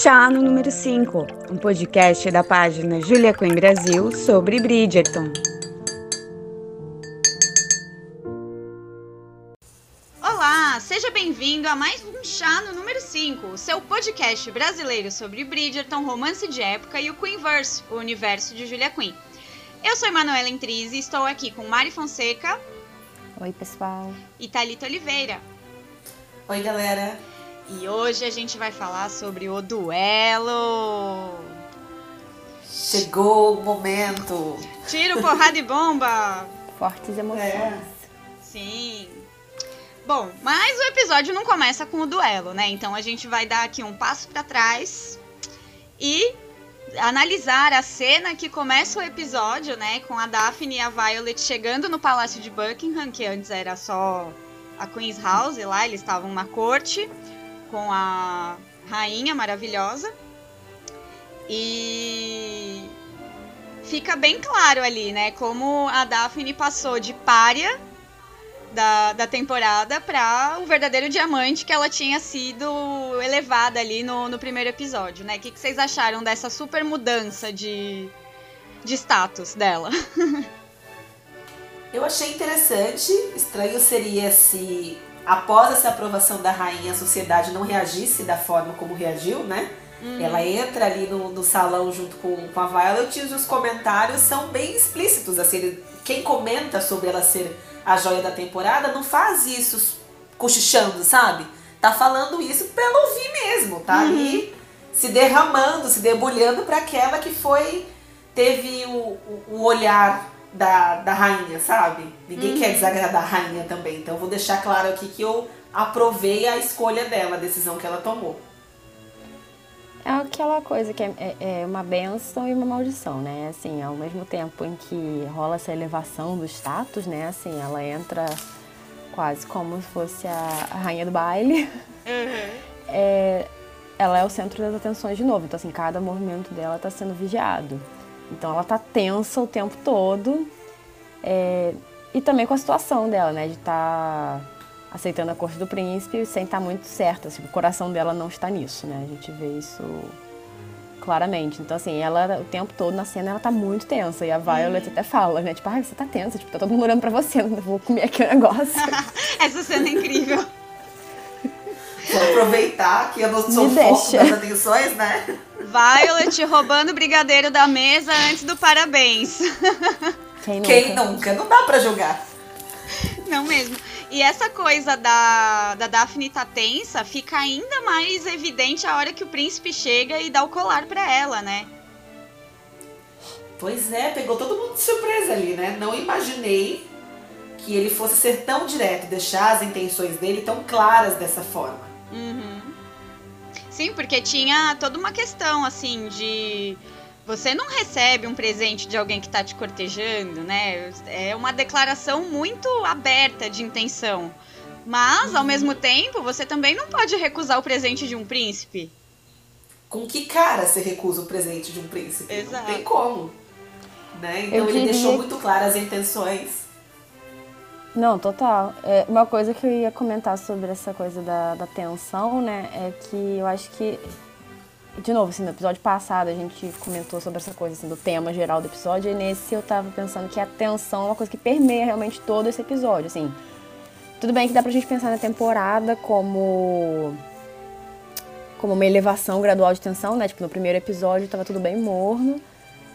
Chá no número 5, um podcast da página Julia Queen Brasil sobre Bridgerton. Olá, seja bem-vindo a mais um Chá no número 5, o seu podcast brasileiro sobre Bridgerton, romance de época e o Queenverse, o universo de Julia Quinn. Eu sou Emanuela Entrise e estou aqui com Mari Fonseca. Oi, pessoal. E Thalita Oliveira. Oi, galera. E hoje a gente vai falar sobre o duelo. Chegou o momento. Tiro, porrada e bomba. Fortes emoções. É. Sim. Bom, mas o episódio não começa com o duelo, né? Então a gente vai dar aqui um passo para trás e analisar a cena que começa o episódio, né, com a Daphne e a Violet chegando no palácio de Buckingham, que antes era só a Queen's House, lá eles estavam na corte com a rainha maravilhosa. E fica bem claro ali, né, como a Daphne passou de párea da, da temporada para o verdadeiro diamante que ela tinha sido elevada ali no, no primeiro episódio, né? O que, que vocês acharam dessa super mudança de, de status dela? Eu achei interessante. Estranho seria se após essa aprovação da rainha, a sociedade não reagisse da forma como reagiu, né? Uhum. Ela entra ali no, no, salão junto com, com a Violet e os comentários são bem explícitos. Assim, quem comenta sobre ela ser a joia da temporada não faz isso cochichando, sabe? Tá falando isso pelo ouvir mesmo, tá uhum. ali se derramando, se debulhando para aquela que foi teve o, o, o olhar da, da rainha, sabe? Ninguém uhum. quer desagradar a rainha também. Então vou deixar claro aqui que eu aprovei a escolha dela, a decisão que ela tomou. É aquela coisa que é, é, é uma benção e uma maldição, né? Assim, ao mesmo tempo em que rola essa elevação do status, né? Assim, ela entra quase como se fosse a, a rainha do baile. Uhum. É, ela é o centro das atenções de novo. Então, assim, cada movimento dela está sendo vigiado. Então ela tá tensa o tempo todo. É, e também com a situação dela, né? De estar tá aceitando a corte do príncipe sem estar tá muito certa. Assim, o coração dela não está nisso, né? A gente vê isso claramente. Então, assim, ela o tempo todo na cena ela tá muito tensa. E a Violet até fala, né? Tipo, ah, você tá tensa, tipo, tá todo mundo olhando pra você, não vou comer aqui o negócio. Essa cena é incrível. Vou aproveitar que eu não sou foco das atenções, né? Violet roubando o brigadeiro da mesa antes do parabéns. Quem nunca? Quem nunca? Não dá pra julgar. Não mesmo. E essa coisa da, da Daphne tá tensa fica ainda mais evidente a hora que o príncipe chega e dá o colar pra ela, né? Pois é, pegou todo mundo de surpresa ali, né? Não imaginei que ele fosse ser tão direto, deixar as intenções dele tão claras dessa forma. Uhum. Sim, porque tinha toda uma questão, assim, de. Você não recebe um presente de alguém que está te cortejando, né? É uma declaração muito aberta de intenção. Mas, ao mesmo tempo, você também não pode recusar o presente de um príncipe. Com que cara você recusa o presente de um príncipe? Exato. Não tem como. Né? Então ele deixou muito claras as intenções. Não, total. É, uma coisa que eu ia comentar sobre essa coisa da, da tensão, né, é que eu acho que, de novo, assim, no episódio passado a gente comentou sobre essa coisa, assim, do tema geral do episódio, e nesse eu tava pensando que a tensão é uma coisa que permeia realmente todo esse episódio, assim. Tudo bem que dá pra gente pensar na temporada como como uma elevação gradual de tensão, né? Tipo, no primeiro episódio tava tudo bem morno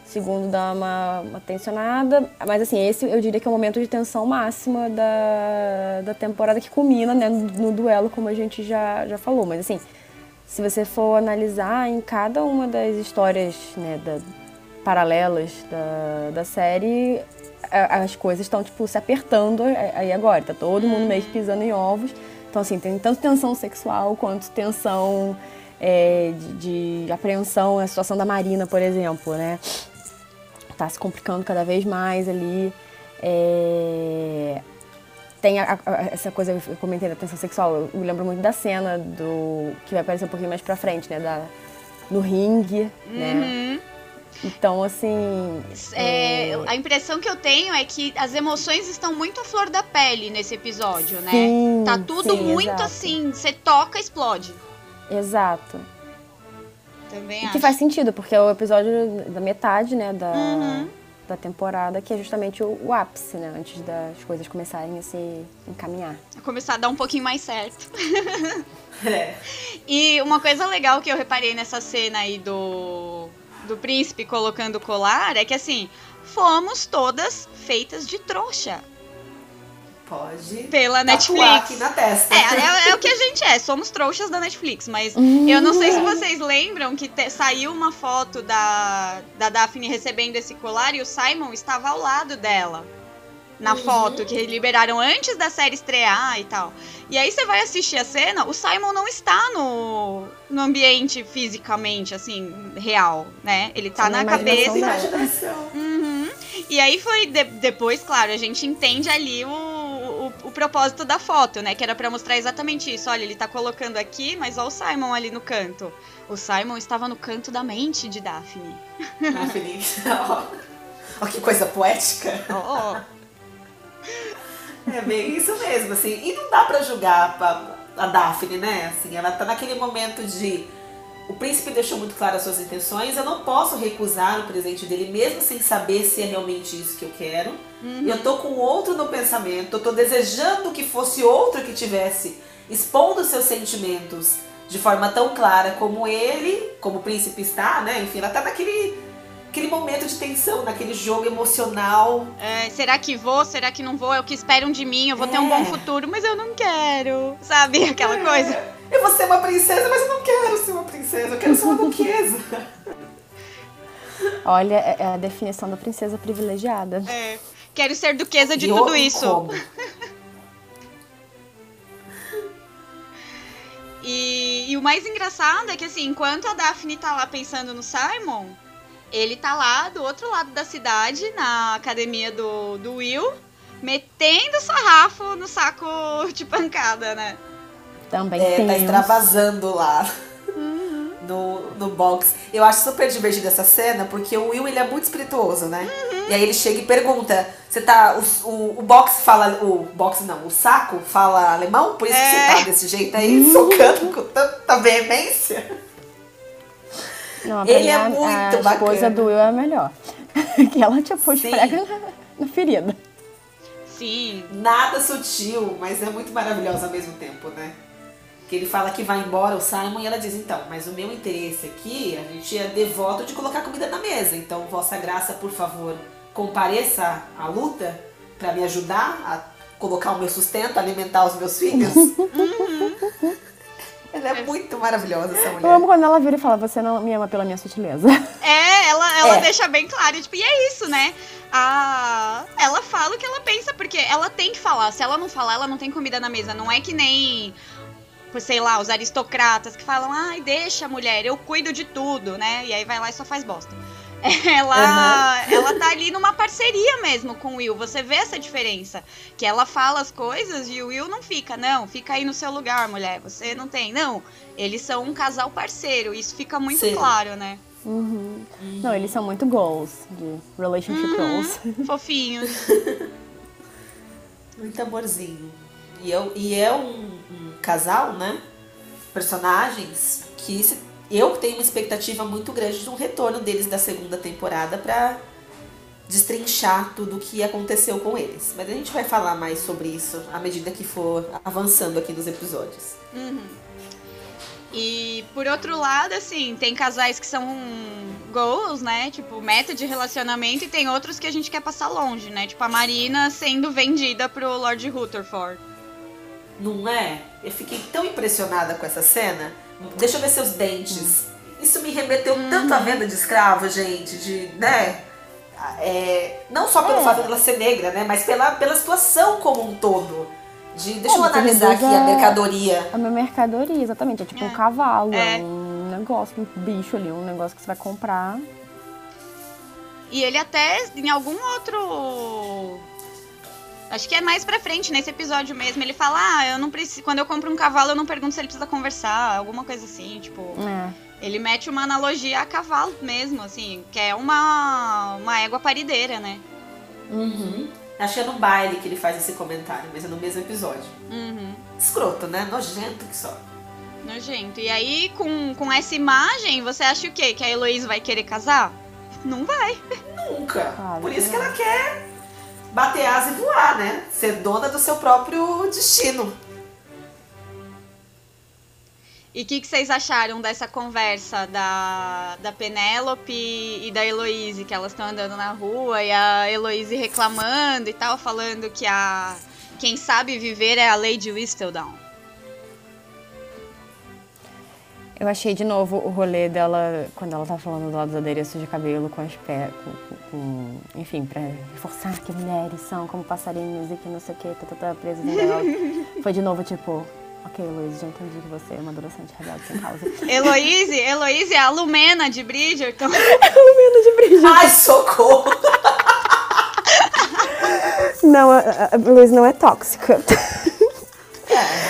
segundo dá uma, uma tensionada. Mas assim, esse eu diria que é o momento de tensão máxima da, da temporada que culmina né, no, no, duelo, como a gente já, já falou. Mas assim, se você for analisar em cada uma das histórias né, da, paralelas da, da série, as coisas estão tipo se apertando aí agora. Tá todo mundo meio que pisando em ovos. Então assim, tem tanto tensão sexual quanto tensão é, de, de, apreensão, a situação da Marina, por exemplo, né? Tá se complicando cada vez mais ali. É... Tem a, a, essa coisa, eu comentei da tensão sexual, eu me lembro muito da cena do. que vai aparecer um pouquinho mais pra frente, né? Da, no ringue, né? uhum. né? Então, assim. É, é... A impressão que eu tenho é que as emoções estão muito à flor da pele nesse episódio, né? Sim, tá tudo sim, muito exato. assim, você toca, explode. Exato. Também E acho. que faz sentido, porque é o episódio da metade, né, da, Uhum. da temporada, que é justamente o, o ápice, né, antes das coisas começarem a se encaminhar. Começar a dar um pouquinho mais certo. É. E uma coisa legal que eu reparei nessa cena aí do, do príncipe colocando o colar é que assim, fomos todas feitas de trouxa Pode pela Netflix. aqui na testa. É, é, é o que a gente é, somos trouxas da Netflix, mas eu não sei se vocês lembram que te- saiu uma foto da, da Daphne recebendo esse colar e o Simon estava ao lado dela. Na Uhum. foto que liberaram antes da série estrear e tal. E aí você vai assistir a cena, o Simon não está no, no ambiente fisicamente, assim, real, né? Ele tá Só na cabeça. Imaginação. Uhum. E aí foi de- depois, claro, a gente entende ali o, o, o propósito da foto, né? Que era pra mostrar exatamente isso. Olha, ele tá colocando aqui, mas olha o Simon ali no canto. O Simon estava no canto da mente de Daphne. Ó, ó, que coisa poética. Ó, ó. É bem isso mesmo, assim. E não dá pra julgar a, a Daphne, né? Assim, ela tá naquele momento de. O príncipe deixou muito claro as suas intenções. Eu não posso recusar o presente dele, mesmo sem saber se é realmente isso que eu quero. E eu tô com outro no pensamento. Eu tô desejando que fosse outro que tivesse expondo seus sentimentos de forma tão clara como ele, como o príncipe está, né? Enfim, ela tá naquele aquele momento de tensão, naquele jogo emocional É, será que vou? Será que não vou? É o que esperam de mim? Eu vou ter um bom É. futuro, mas eu não quero. Sabe? Aquela coisa. Eu vou ser uma princesa, mas eu não quero ser uma princesa, eu quero ser uma duquesa. Olha, é é a definição da princesa privilegiada. É, quero ser duquesa de E tudo isso. como? E, e o mais engraçado é que, assim, enquanto a Daphne tá lá pensando no Simon, ele tá lá do outro lado da cidade, na academia do, do Will, metendo sarrafo no saco de pancada, né? Também É, tem. tá extravasando lá. No, no box. Eu acho super divertida essa cena, porque o Will ele é muito espirituoso, né? Uhum. E aí ele chega e pergunta: Você tá. O, o, o box fala. O box não, o saco fala alemão? Por isso que É. você tá desse jeito aí, socando com tanta veemência? Não, Ele é a- muito a esposa bacana. do Will é a melhor. que ela, tipo, Sim. esfrega na, na ferida. Sim. Nada sutil, mas é muito maravilhosa ao mesmo tempo, né? Que ele fala que vai embora o Simon e ela diz, então, mas o meu interesse aqui, a gente é devoto de colocar comida na mesa. Então, Vossa Graça, por favor, compareça à luta para me ajudar a colocar o meu sustento, alimentar os meus filhos. ela é muito maravilhosa, essa Eu mulher. amo quando ela vira e fala, você não me ama pela minha sutileza. É, ela, ela É. deixa bem claro, tipo, e é isso, né? A... Ela fala o que ela pensa, porque ela tem que falar. Se ela não falar, ela não tem comida na mesa. Não é que nem, sei lá, os aristocratas que falam, ai, deixa, mulher, eu cuido de tudo, né? E aí vai lá e só faz bosta. Ela, ela tá ali numa parceria mesmo com o Will. Você vê essa diferença. Que ela fala as coisas e o Will não fica. Não, fica aí no seu lugar, mulher. Você não tem. Não, eles são um casal parceiro. Isso fica muito Sim. claro, né? Uhum. Não, eles são muito goals, de relationship goals. Fofinhos. Muito amorzinho. E, eu, e é um casal, né? Personagens que se- eu tenho uma expectativa muito grande de um retorno deles da segunda temporada pra destrinchar tudo o que aconteceu com eles. Mas a gente vai falar mais sobre isso à medida que for avançando aqui nos episódios. E por outro lado, assim, tem casais que são goals, né? Tipo, meta de relacionamento, e tem outros que a gente quer passar longe, né? Tipo, a Marina sendo vendida pro Lord Rutherford. Não é? Eu fiquei tão impressionada com essa cena. Deixa eu ver seus dentes. Isso me remeteu tanto à venda de escravo, gente, de, né? É, não só pelo É. fato dela ser negra, né? Mas pela, pela situação como um todo. De, deixa eu É, você analisar aqui a a- mercadoria. É uma mercadoria, exatamente. É tipo É. um cavalo, É. é. um negócio, um bicho ali, um negócio que você vai comprar. E ele até, em algum outro. Acho que é mais pra frente, nesse episódio mesmo. Ele fala: Ah, eu não preciso. Quando eu compro um cavalo, eu não pergunto se ele precisa conversar. Alguma coisa assim, tipo. É. Ele mete uma analogia a cavalo mesmo, assim, que é uma, uma égua parideira, né? Uhum. Acho que é no baile que ele faz esse comentário, mas é no mesmo episódio. Uhum. Escroto, né? Nojento que só. Nojento. E aí, com, com essa imagem, você acha o quê? Que a Heloísa vai querer casar? Não vai. Nunca. Claro Por isso que ela quer bater asa e voar, né? Ser dona do seu próprio destino. E o que, que vocês acharam dessa conversa da, da Penélope e da Heloíse, que elas estão andando na rua e a Heloíse reclamando e tal, falando que a quem sabe viver é a Lady Whistledown. Eu achei de novo o rolê dela, quando ela tá falando do lado dos adereços de cabelo com as pés, com, com- enfim, pra reforçar que mulheres são como passarinhos e que não sei o que, tá, tá, tá presas em gaiola. Foi de novo tipo, ok, Luiz, já entendi que você é uma adolescente rebelde sem causa. Heloíse, Heloíse é a Lumena de Bridgerton. Lumena de brilho. Ai, socorro! Não, a, a, a Luiz não é tóxica.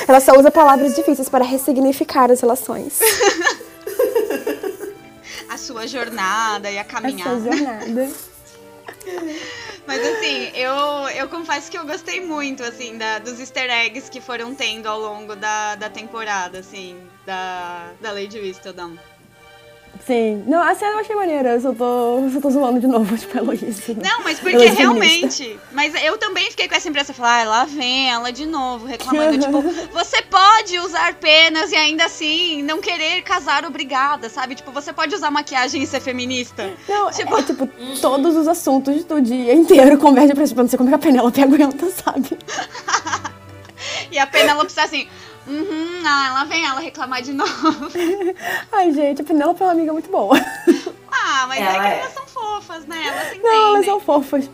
Ela só usa palavras difíceis para ressignificar as relações. A sua jornada e a caminhada. jornada. Mas assim, eu, eu confesso que eu gostei muito, assim, da, dos easter eggs que foram tendo ao longo da, da temporada, assim, da, da Lady Whistledown. Sim. Não, a cena eu achei maneira. Eu só tô, eu só tô zoando de novo, tipo, a Heloísa. Não, mas porque é feminista. realmente. Mas eu também fiquei com essa impressão. Falar, ah, lá vem ela de novo, reclamando. tipo, você pode usar penas e ainda assim não querer casar obrigada, sabe? Tipo, você pode usar maquiagem e ser feminista. Não, Tipo- é tipo, todos os assuntos do dia inteiro convergem pra tipo, não sei como é que a Penélope aguenta, sabe? E a Penélope está assim. Uhum, ah, lá vem ela reclamar de novo. Ai, gente, a Penélope é uma amiga muito boa. Ah, mas é Ela que é. elas são fofas, né? Elas se Não, elas entendem. são fofas.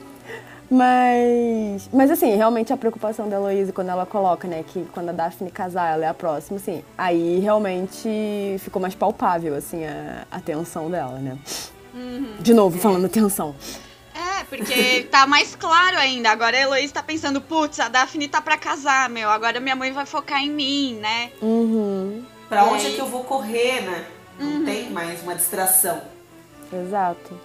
Mas, mas assim, realmente a preocupação da Heloísa quando ela coloca, né, que quando a Daphne casar, ela é a próxima, assim, aí realmente ficou mais palpável, assim, a, a tensão dela, né? Uhum. De novo, falando tensão. É, porque tá mais claro ainda. Agora a Heloísa tá pensando, putz, a Daphne tá pra casar, meu. Agora minha mãe vai focar em mim, né? Uhum, Pra E onde aí? é que eu vou correr, né? Não Uhum. tem mais uma distração. exato.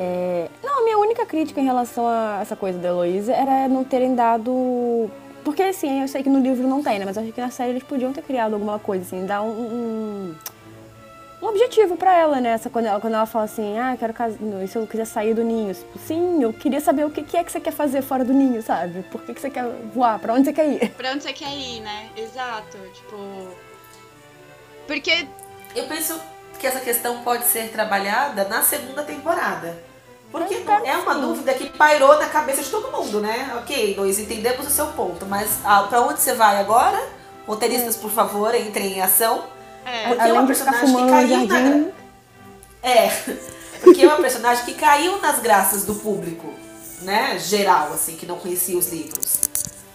É, Não, a minha única crítica em relação a essa coisa da Heloísa era não terem dado. Porque assim, eu sei que no livro não tem, né? Mas eu acho que na série eles podiam ter criado alguma coisa, assim, dar um. um... um objetivo pra ela, né? Essa, quando, ela, quando ela fala assim, ah, quero casar. E se eu quiser sair do ninho? Tipo, sim, eu queria saber o que, que é que você quer fazer fora do ninho, sabe? Por que, que você quer voar? Pra onde você quer ir? Pra onde você quer ir, né? Exato. Tipo. Porque. Eu penso que essa questão pode ser trabalhada na segunda temporada. Porque não- espero é uma sim. dúvida que pairou na cabeça de todo mundo, né? Ok, nós entendemos o seu ponto, mas ah, pra onde você vai agora? Roteiristas, por favor, entrem em ação. É, Porque é Além uma de ficar personagem que fumando no caiu na jardim. É, porque é uma personagem que caiu nas graças do público, né? Geral, assim, que não conhecia os livros.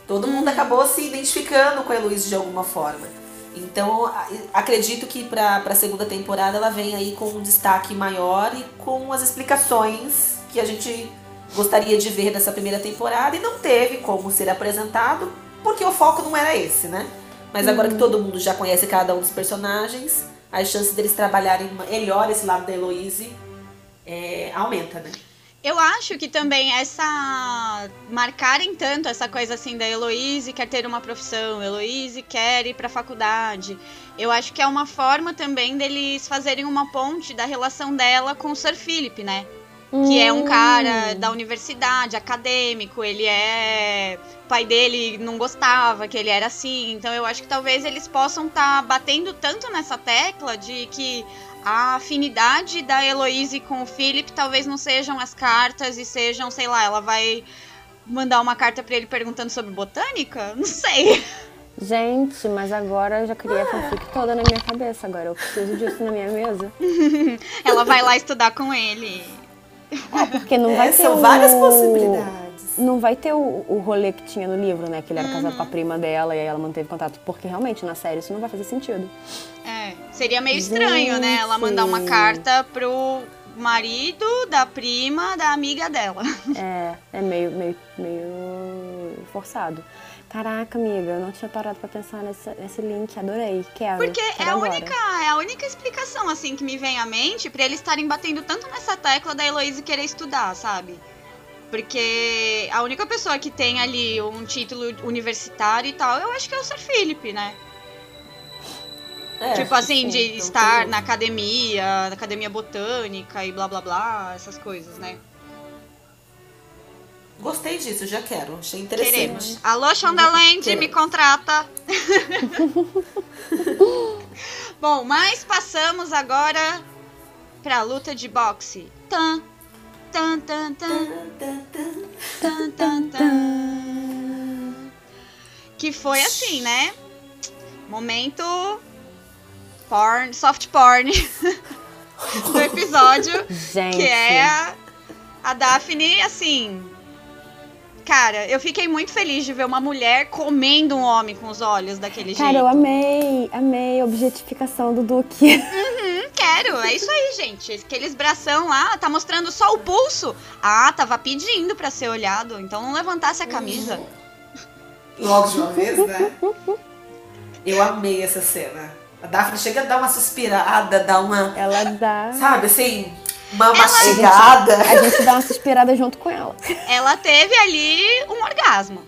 Todo mundo acabou se identificando com a Heloísa de alguma forma. Então, acredito que para a segunda temporada ela vem aí com um destaque maior e com as explicações que a gente gostaria de ver dessa primeira temporada e não teve como ser apresentado, porque o foco não era esse, né? Mas agora que todo mundo já conhece cada um dos personagens, as chances deles trabalharem melhor esse lado da Heloise é, aumenta, né? Eu acho que também essa. marcarem tanto essa coisa assim da Heloíse quer ter uma profissão, Heloíse quer ir pra faculdade. Eu acho que é uma forma também deles fazerem uma ponte da relação dela com o Sir Philip, né? Que é um cara da universidade, acadêmico, ele é. O pai dele não gostava que ele era assim. Então eu acho que talvez eles possam estar batendo tanto nessa tecla de que a afinidade da Heloise com o Philip talvez não sejam as cartas e sejam, sei lá, ela vai mandar uma carta pra ele perguntando sobre botânica? Não sei. Gente, mas agora eu já criei a fanfic toda na minha cabeça. Agora eu preciso disso na minha mesa. Ela vai lá estudar com ele. Porque não vai É, ter são o... várias possibilidades. Não vai ter o, o rolê que tinha no livro, né? Que ele era casado com a prima dela e aí ela manteve contato. Porque realmente na série isso não vai fazer sentido. É, seria meio estranho, né? Ela mandar uma Gente. carta pro marido da prima da amiga dela. É, é meio, meio, meio forçado. Caraca, amiga, eu não tinha parado pra pensar nesse, nesse link. Adorei. Quero. Porque é quero a, agora. única, é a única explicação, assim, que me vem à mente pra eles estarem batendo tanto nessa tecla da Heloísa querer estudar, sabe? Porque a única pessoa que tem ali um título universitário e tal, eu acho que é o Sir Philip, né? É, tipo assim, sim, de então estar na academia, na academia botânica e blá blá blá, essas coisas, né? Gostei disso, já quero. Achei interessante. Queremos. Alô, Shondaland, me contrata. Bom, mas passamos agora pra luta de boxe. Tan, tan, tan, tan, tan, tan, tan. Que foi assim, né? Momento porn, soft porn do episódio. Gente. Que é a, a Daphne, assim, Cara, eu fiquei muito feliz de ver uma mulher comendo um homem com os olhos daquele Cara, jeito. Cara, eu amei, amei a objetificação do Duque. Uhum, quero, é isso aí, gente. Aqueles bração lá, tá mostrando só o pulso. Ah, tava pedindo para ser olhado, então não levantasse a camisa. Logo de uma vez, né? Eu amei essa cena. A Daphne chega a dar uma suspirada, dá uma. Ela dá. Sabe assim? Uma mastigada. A gente, a gente dá uma suspirada junto com ela. Ela teve ali um orgasmo.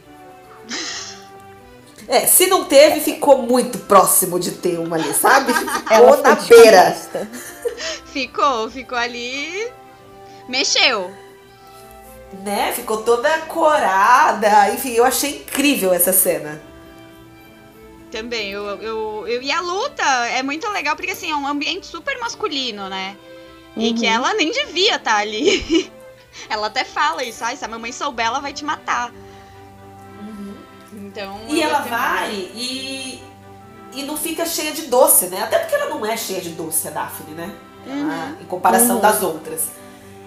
É, se não teve, ficou muito próximo de ter uma ali, sabe? Ela Ou na beira. Ficou, ficou ali. Mexeu. Né? Ficou toda corada. Enfim, eu achei incrível essa cena. Também, eu, eu, eu, e a luta é muito legal porque assim, é um ambiente super masculino, né? Uhum. E que uhum. ela nem devia estar tá ali. ela até fala isso, ah, se a mamãe souber, ela vai te matar. Uhum. Então. E ela vai e. E não fica cheia de doce, né? Até porque ela não é cheia de doce, a Daphne, né? Uhum. em comparação uhum. das outras.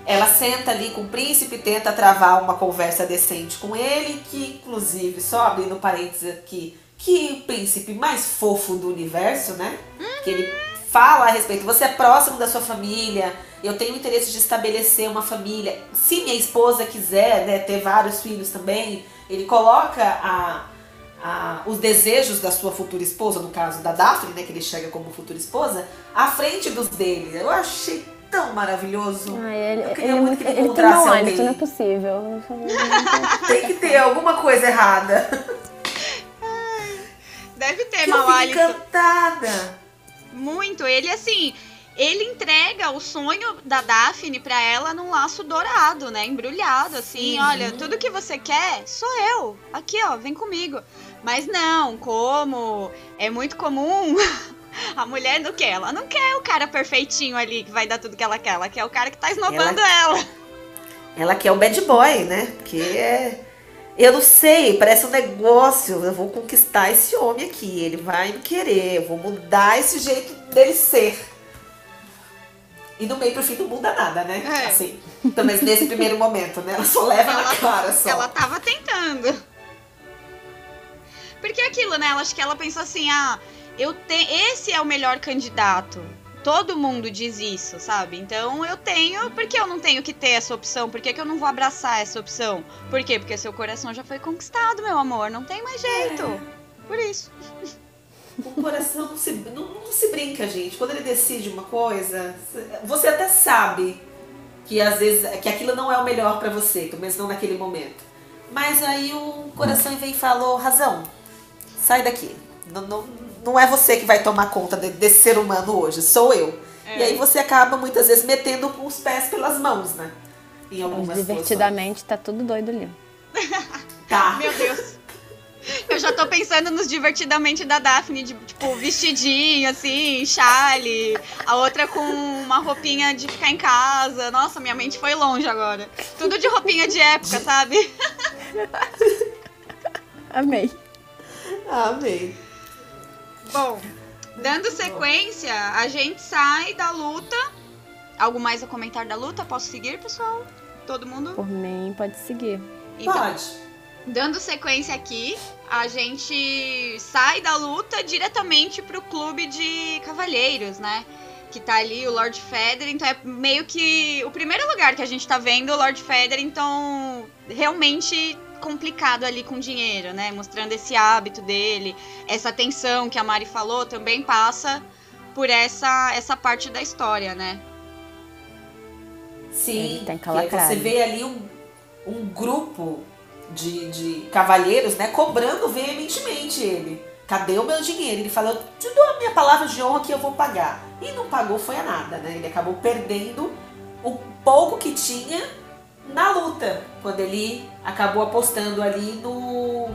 Ela senta ali com o príncipe, e tenta travar uma conversa decente com ele, que inclusive, só abrindo parênteses aqui, que o príncipe mais fofo do universo, né? Que ele fala a respeito. Você é próximo da sua família. Eu tenho interesse de estabelecer uma família. Se minha esposa quiser né, ter vários filhos também, ele coloca a, a, os desejos da sua futura esposa, no caso da Daphne, né, que ele chega como futura esposa, à frente dos dele. Eu achei tão maravilhoso. Ai, ele, eu queria ele, muito que ele, ele encontrasse tem alguém. Isso não é possível. tem que ter alguma coisa errada. Deve ter, mau hálito. encantada. Muito. Ele, assim, ele entrega o sonho da Daphne para ela num laço dourado, né? Embrulhado, assim. Uhum. Olha, tudo que você quer, sou eu. Aqui, ó, vem comigo. Mas não, como é muito comum. A mulher não quer, ela não quer o cara perfeitinho ali que vai dar tudo que ela quer. Ela quer o cara que tá esnobando ela. Ela, ela quer o bad boy, né? Porque é eu não sei, parece um negócio. Eu vou conquistar esse homem aqui. Ele vai me querer. Eu vou mudar esse jeito dele ser. E no meio pro fim não muda nada, né? É. Assim. Então, mas nesse primeiro momento, né? Ela só leva ela, na cara só. Ela tava tentando. Porque é aquilo, né? Ela acho que ela pensou assim: ah, eu tenho. Esse é o melhor candidato todo mundo diz isso, sabe? Então eu tenho, por que eu não tenho que ter essa opção? Por que, que eu não vou abraçar essa opção? Por quê? Porque seu coração já foi conquistado, meu amor. Não tem mais jeito. É. Por isso. O coração não se, não, não se brinca, gente. Quando ele decide uma coisa, você até sabe que às vezes que aquilo não é o melhor para você, pelo menos não naquele momento. Mas aí o coração vem e falou, razão, sai daqui. Não, não, não é você que vai tomar conta de, desse ser humano hoje, sou eu. É. E aí você acaba muitas vezes metendo com os pés pelas mãos, né? Em algumas Divertidamente situações. tá tudo doido ali. Tá. Meu Deus. Eu já tô pensando nos divertidamente da Daphne, de, tipo, vestidinho, assim, chale. A outra com uma roupinha de ficar em casa. Nossa, minha mente foi longe agora. Tudo de roupinha de época, sabe? Amei. Amei. Bom, dando sequência, a gente sai da luta. Algo mais a comentar da luta? Posso seguir, pessoal? Todo mundo? Por mim, pode seguir. Então, pode. Dando sequência aqui, a gente sai da luta diretamente pro clube de cavalheiros, né? Que tá ali o Lord Feder, então é meio que o primeiro lugar que a gente tá vendo o Lord Feder, então realmente complicado ali com dinheiro, né? Mostrando esse hábito dele, essa tensão que a Mari falou também passa por essa essa parte da história, né? Sim, tem que você vê ali um, um grupo de, de cavalheiros, né, cobrando veementemente ele. cadê o meu dinheiro? Ele falou, eu te dou a minha palavra de honra que eu vou pagar. E não pagou foi a nada, né? Ele acabou perdendo o pouco que tinha na luta, quando ele acabou apostando ali no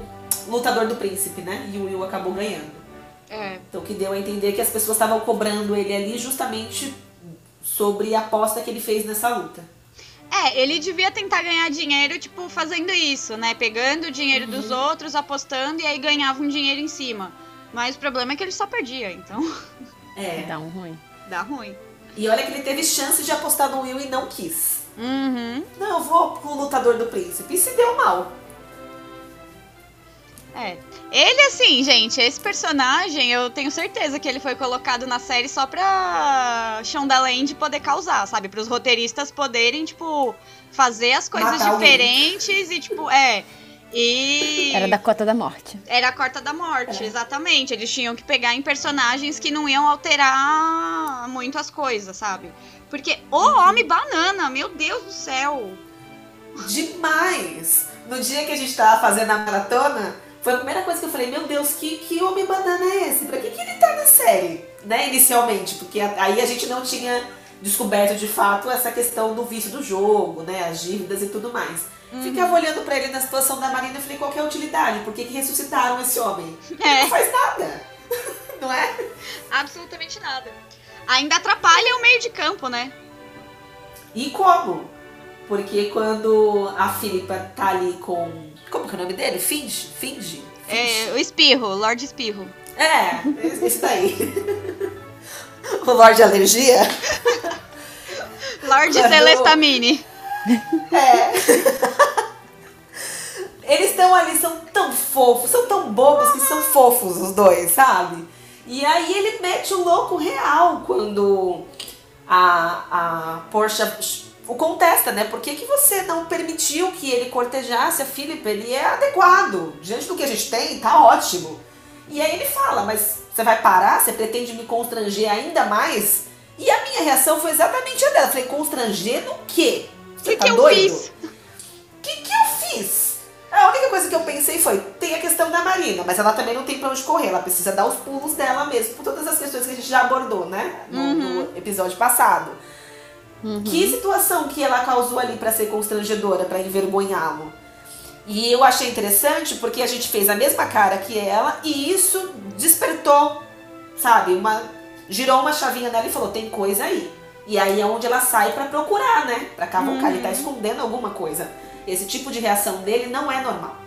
lutador do príncipe, né? E o Will acabou ganhando. É. Então que deu a entender que as pessoas estavam cobrando ele ali justamente sobre a aposta que ele fez nessa luta. É, ele devia tentar ganhar dinheiro, tipo, fazendo isso, né? Pegando o dinheiro dos outros, apostando e aí ganhava um dinheiro em cima. Mas o problema é que ele só perdia, então É. Dá um ruim. dá ruim. E olha que ele teve chance de apostar no Will e não quis. Uhum. Não, eu vou com o lutador do príncipe. E se deu mal. É. Ele, assim, gente, esse personagem, eu tenho certeza que ele foi colocado na série só pra Shondaland poder causar, sabe? Para os roteiristas poderem, tipo, fazer as coisas Matar alguém. diferentes e, tipo, é. E. Era da cota da morte. Era a Corta da Morte, É. exatamente. Eles tinham que pegar em personagens que não iam alterar muito as coisas, sabe? Porque o Homem Banana, meu Deus do céu. Demais! No dia que a gente tava fazendo a maratona, foi a primeira coisa que eu falei, meu Deus, que, que homem banana é esse? Pra que, que ele tá na série? Né, inicialmente, porque aí a gente não tinha descoberto de fato essa questão do vício do jogo, né? As dívidas e tudo mais. Ficava olhando pra ele na situação da Marina e falei, qual que é a utilidade? Por que, que ressuscitaram esse homem? Ele É. não faz nada. não é? Absolutamente nada. Ainda atrapalha o meio de campo, né? E como? Porque quando a Filipa tá ali com. Como que é o nome dele? Finge? Finge? É, o Espirro, Lorde Espirro. É, esse daí. o Lorde Alergia? Lorde Quando- Celestamine. Eles estão ali, são tão fofos, são tão bobos que são fofos os dois, sabe? E aí ele mete o louco real quando a, a Porsche o contesta, né? Por que, que você não permitiu que ele cortejasse a Philip? Ele é adequado. Diante do que a gente tem, tá ótimo. E aí ele fala, mas você vai parar? Você pretende me constranger ainda mais? E a minha reação foi exatamente a dela. Eu falei, constranger no quê? O Você que, tá que eu doido? fiz? O que, que eu fiz? A única coisa que eu pensei foi, tem a questão da Marina, mas ela também não tem pra onde correr, ela precisa dar os pulos dela mesmo, por todas as questões que a gente já abordou, né? No, no episódio passado. Que situação que ela causou ali pra ser constrangedora, pra envergonhá-lo? E eu achei interessante porque a gente fez a mesma cara que ela e isso despertou, sabe, uma girou uma chavinha nela e falou, tem coisa aí. E aí é onde ela sai pra procurar, né? Pra cavocar, ele tá escondendo alguma coisa. Esse tipo de reação dele não é normal.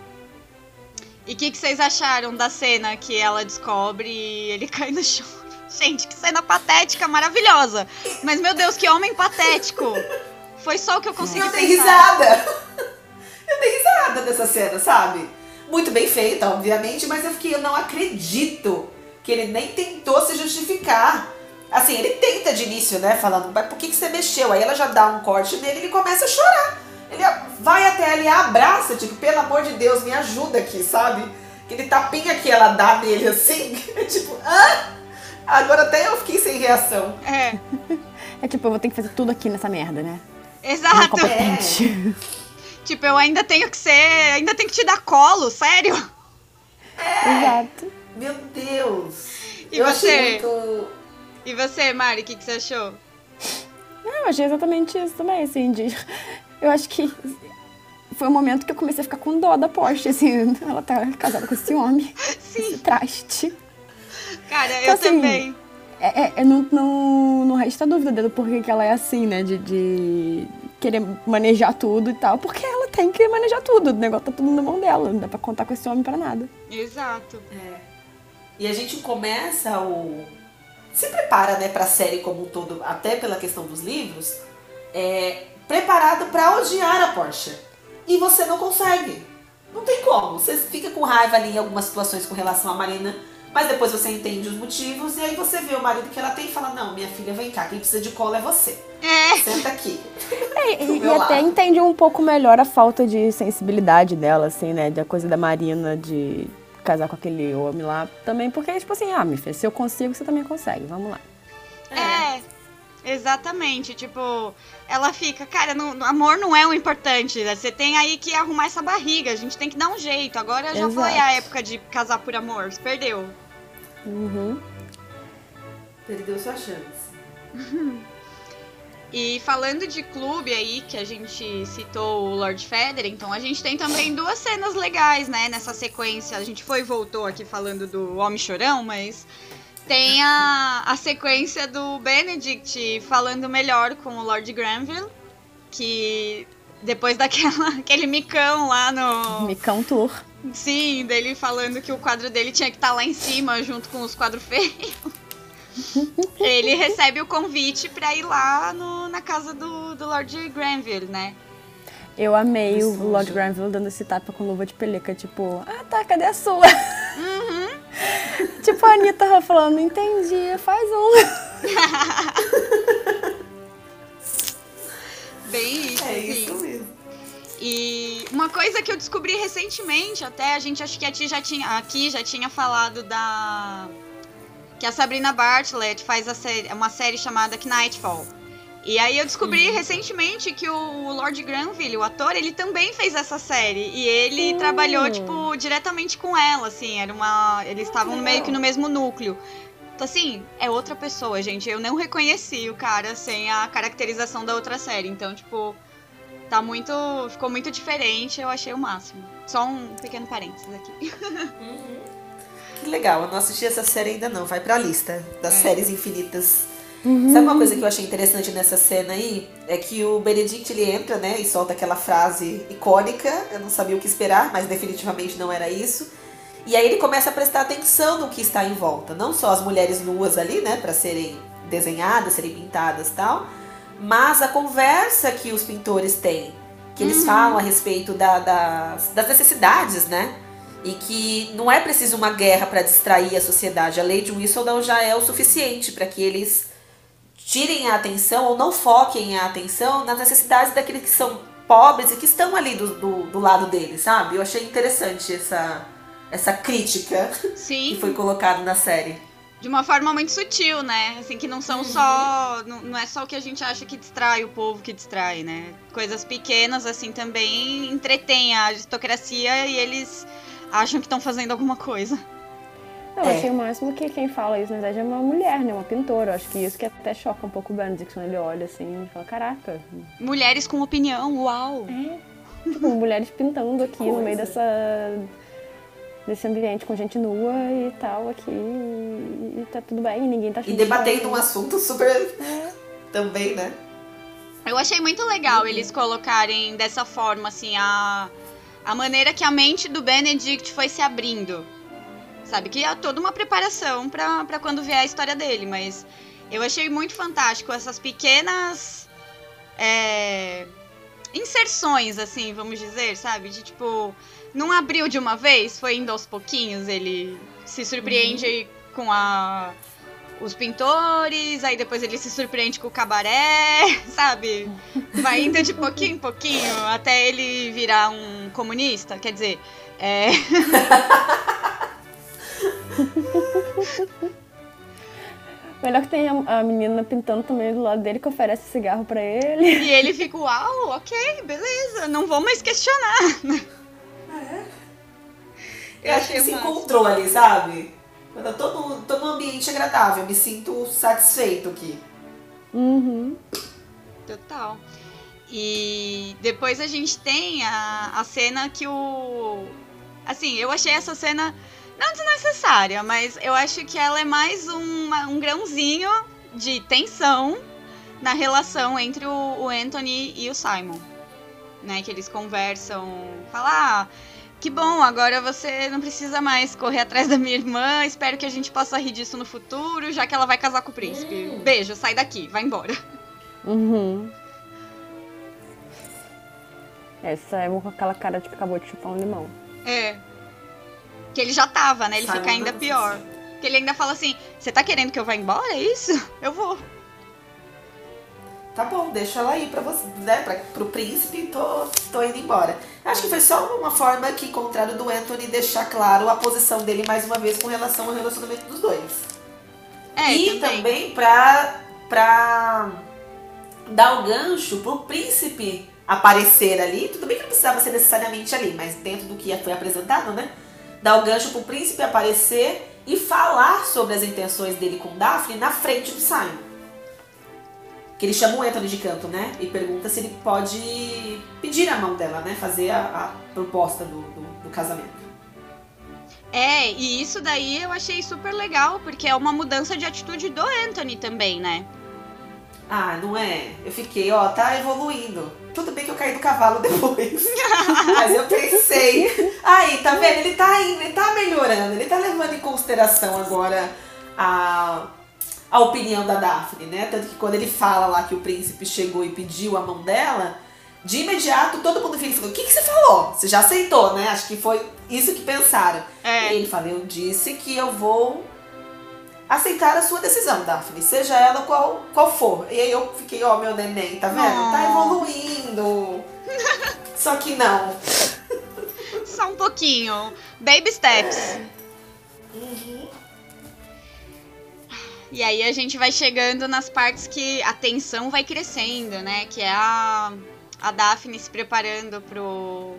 E o que, que vocês acharam da cena que ela descobre e ele cai no chão? Gente, que cena patética, maravilhosa. Mas, meu Deus, que homem patético. Foi só o que eu consegui Eu dei risada. Eu dei risada dessa cena, sabe? Muito bem feita, obviamente, mas eu fiquei, eu não acredito que ele nem tentou se justificar. Assim, ele tenta de início, né? Falando, mas por que, que você mexeu? Aí ela já dá um corte nele e ele começa a chorar. Ele vai até ela e abraça, tipo, pelo amor de Deus, me ajuda aqui, sabe? Aquele tapinha que ela dá nele assim, tipo, ah! Agora até eu fiquei sem reação. É, É tipo, eu vou ter que fazer tudo aqui nessa merda, né? exato. Incompetente. Tipo, eu ainda tenho que ser. Ainda tenho que te dar colo, sério? Exato. Meu Deus. E eu você? achei muito. E você, Mari, o que, que você achou? Eu achei exatamente isso também, assim, de... Eu acho que foi o momento que eu comecei a ficar com dó da Porsche, assim, ela tá casada com esse homem, esse traste. Cara, eu Então, assim, também. É, é, é, não, não, não resta dúvida do porquê que ela é assim, né, de, de querer manejar tudo e tal, porque ela tem que manejar tudo, o negócio tá tudo na mão dela, não dá pra contar com esse homem pra nada. Exato. E a gente começa o. Se prepara, né, pra série como um todo, até pela questão dos livros, é, preparado pra odiar a Porsche. E você não consegue. Não tem como. Você fica com raiva ali em algumas situações com relação à Marina, mas depois você entende os motivos e aí você vê o marido que ela tem e fala: Não, minha filha, vem cá, quem precisa de colo é você. É, Senta aqui. É, e, e até entende um pouco melhor a falta de sensibilidade dela, assim, né? Da coisa da Marina de casar com aquele homem lá também, porque, tipo assim, ah, minha filha, se eu consigo, você também consegue, vamos lá. é. Exatamente, tipo, ela fica, cara, no, amor não é o importante, né? você tem aí que arrumar essa barriga, a gente tem que dar um jeito. Agora já Exato. foi a época de casar por amor, você perdeu. Uhum. Perdeu sua chance. E falando de clube aí, que a gente citou o Lord Federer, então a gente tem também duas cenas legais, né, nessa sequência. A gente foi e voltou aqui falando do Homem Chorão, mas tem a, a sequência do Benedict falando melhor com o Lord Granville, que depois daquela aquele micão lá no. Micão Tour. Sim, dele falando que o quadro dele tinha que estar tá lá em cima junto com os quadros feios. Ele recebe o convite para ir lá no, na casa do, do Lord Granville, né? Eu amei o Lord Granville dando esse tapa com luva de pelica, tipo, ah tá, cadê a sua? Uhum. tipo a Anitta falando, entendi, faz um. Bem isso, É isso mesmo. E uma coisa que eu descobri recentemente, até a gente acho que a ti já tinha, aqui já tinha falado da que a Sabrina Bartlett faz a série, uma série chamada Nightfall. E aí eu descobri recentemente que o Lord Granville, o ator, ele também fez essa série. E ele uhum. trabalhou, tipo, diretamente com ela, assim. Era uma. Eles estavam meio que no mesmo núcleo. Então, assim, é outra pessoa, gente. Eu não reconheci o cara sem a caracterização da outra série. Então, tipo, tá muito. Ficou muito diferente, eu achei o máximo. Só um pequeno parênteses aqui. Uhum. Que legal, eu não assisti essa série ainda não, vai pra lista das é. séries infinitas. Uhum. Sabe uma coisa que eu achei interessante nessa cena aí? É que o Benedict ele entra, né, e solta aquela frase icônica. Eu não sabia o que esperar, mas definitivamente não era isso. E aí ele começa a prestar atenção no que está em volta, não só as mulheres nuas ali, né, para serem desenhadas, serem pintadas, tal, mas a conversa que os pintores têm, que eles uhum. falam a respeito da, das, das necessidades, né? e que não é preciso uma guerra para distrair a sociedade. A lei de Whistledown já é o suficiente para que eles tirem a atenção ou não foquem a atenção nas necessidades daqueles que são pobres e que estão ali do, do, do lado deles, sabe? Eu achei interessante essa, essa crítica Sim. que foi colocada na série. De uma forma muito sutil, né? Assim, que não são uhum. só. Não, não, é só o que a gente acha que distrai o povo que distrai, né? Coisas pequenas, assim, também entretêm a aristocracia e eles acham que estão fazendo alguma coisa. Não, é. achei o máximo que quem fala isso, na verdade, é uma mulher, né? Uma pintora. Acho que isso que até choca um pouco o Benedict quando ele olha assim e fala, caraca. Mulheres com opinião, uau! É. Tipo, mulheres pintando aqui no meio dessa. desse ambiente com gente nua e tal aqui. E tá tudo bem, ninguém tá E debatendo um assunto super. É. Também, né? Eu achei muito legal uhum. eles colocarem dessa forma, assim, a a maneira que a mente do Benedict foi se abrindo. Sabe? Que é toda uma preparação para quando vier a história dele, mas eu achei muito fantástico essas pequenas é, inserções, assim, vamos dizer, sabe? De tipo, não abriu de uma vez, foi indo aos pouquinhos, ele se surpreende uhum. com a os pintores, aí depois ele se surpreende com o cabaré, sabe? Vai indo de pouquinho em pouquinho até ele virar um comunista, quer dizer, é. Melhor que tem a, a, menina pintando também do lado dele que oferece cigarro para ele. E ele fica, uau, ok, beleza, não vou mais questionar. É. Eu acho que se encontrou ali, sabe? Eu tô, no, tô num ambiente agradável, me sinto satisfeito aqui. Uhum. Total. E depois a gente tem a, a cena que o. Assim, eu achei essa cena não desnecessária, mas eu acho que ela é mais um, um grãozinho de tensão na relação entre o, o Anthony e o Simon. Né? Que eles conversam, falar. Ah, que bom, agora você não precisa mais correr atrás da minha irmã. Espero que a gente possa rir disso no futuro, já que ela vai casar com o príncipe. Beijo, sai daqui, vai embora. Uhum. Essa é com aquela cara de que acabou de chupar um limão. É. Que ele já tava, né? Ele fica ainda pior. Que ele ainda fala assim: Você tá querendo que eu vá embora? É isso? Eu vou tá bom, deixa ela ir pra você, né? Pra, pro príncipe, tô, tô indo embora. Acho que foi só uma forma que, contrário do Anthony, deixar claro a posição dele mais uma vez com relação ao relacionamento dos dois. É, e também, também pra pra dar o gancho pro príncipe aparecer ali. Tudo bem que não precisava ser necessariamente ali, mas dentro do que foi apresentado, né? Dar o gancho pro príncipe aparecer e falar sobre as intenções dele com Daphne na frente do Simon. Que ele chama o Anthony de canto, né? E pergunta se ele pode pedir a mão dela, né? Fazer a, a proposta do, do, do casamento. É, e isso daí eu achei super legal, porque é uma mudança de atitude do Anthony também, né? Ah, não é? Eu fiquei, ó, tá evoluindo. Tudo bem que eu caí do cavalo depois. Mas eu pensei. Aí, tá vendo? Ele tá indo, ele tá melhorando, ele tá levando em consideração agora a, a opinião da Daphne, né? Tanto que quando ele fala lá que o príncipe chegou e pediu a mão dela, de imediato todo mundo vira e falou: O que, que você falou? Você já aceitou, né? Acho que foi isso que pensaram. É. E ele falou: Eu disse que eu vou aceitar a sua decisão, Daphne, seja ela qual, qual for. E aí eu fiquei, ó, meu neném, tá vendo? Tá evoluindo. Só que não. Só um pouquinho. Baby steps. E aí a gente vai chegando nas partes que a tensão vai crescendo, né? Que é a, a Daphne se preparando pro,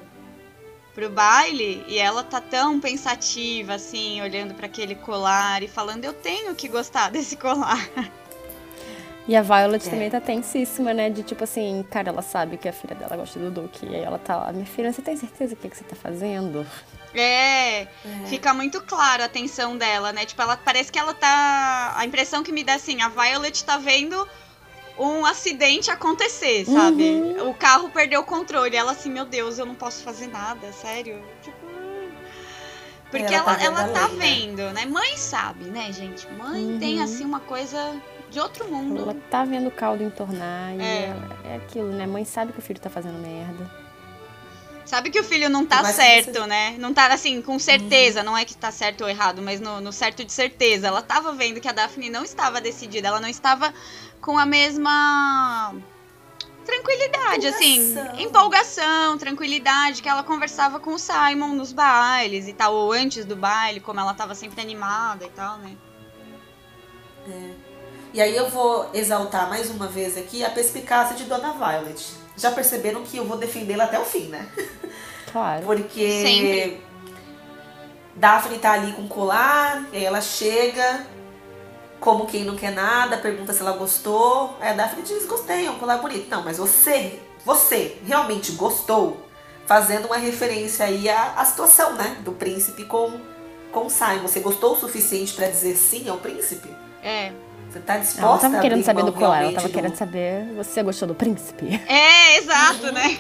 pro baile e ela tá tão pensativa, assim, olhando para aquele colar e falando: Eu tenho que gostar desse colar. E a Violet É. também tá tensíssima, né? De tipo assim, cara, ela sabe que a filha dela gosta do Duke. E aí ela tá lá, minha filha, você tem certeza do que, que você tá fazendo? É, fica muito claro a tensão dela, né? Tipo, ela parece que ela tá. A impressão que me dá assim, a Violet tá vendo um acidente acontecer, sabe? O carro perdeu o controle. Ela assim, meu Deus, eu não posso fazer nada, sério. Tipo. Porque Ela ela, tá ela vendo tá além, né? vendo, né? Mãe sabe, né, gente? Mãe tem Uhum. assim uma coisa de outro mundo. Ela tá vendo o caldo entornar e É. ela- é aquilo, né? Mãe sabe que o filho tá fazendo merda. Sabe que o filho não tá Mas certo, você- né? Não tá assim, com certeza. Não é que tá certo ou errado, mas no, no certo de certeza. Ela tava vendo que a Daphne não estava decidida. Ela não estava com a mesma tranquilidade, assim. Empolgação. Tranquilidade, que ela conversava com o Simon nos bailes e tal, ou antes do baile, como ela tava sempre animada e tal, né? E aí eu vou exaltar mais uma vez aqui a perspicácia de Dona Violet. Já perceberam que eu vou defendê-la até o fim, né? Claro. Porque Sempre. Daphne tá ali com o colar, e aí ela chega, como quem não quer nada, pergunta se ela gostou. Aí a Daphne diz, gostei, é um colar bonito. Não, mas você, você realmente gostou? Fazendo uma referência aí à, à situação, né? Do príncipe com, com o Simon. Você gostou o suficiente pra dizer sim ao príncipe? É. Você tá Ela disposta não tava a querendo saber do colar, ela realmente tava do- querendo saber, você gostou do príncipe? É, exato, né?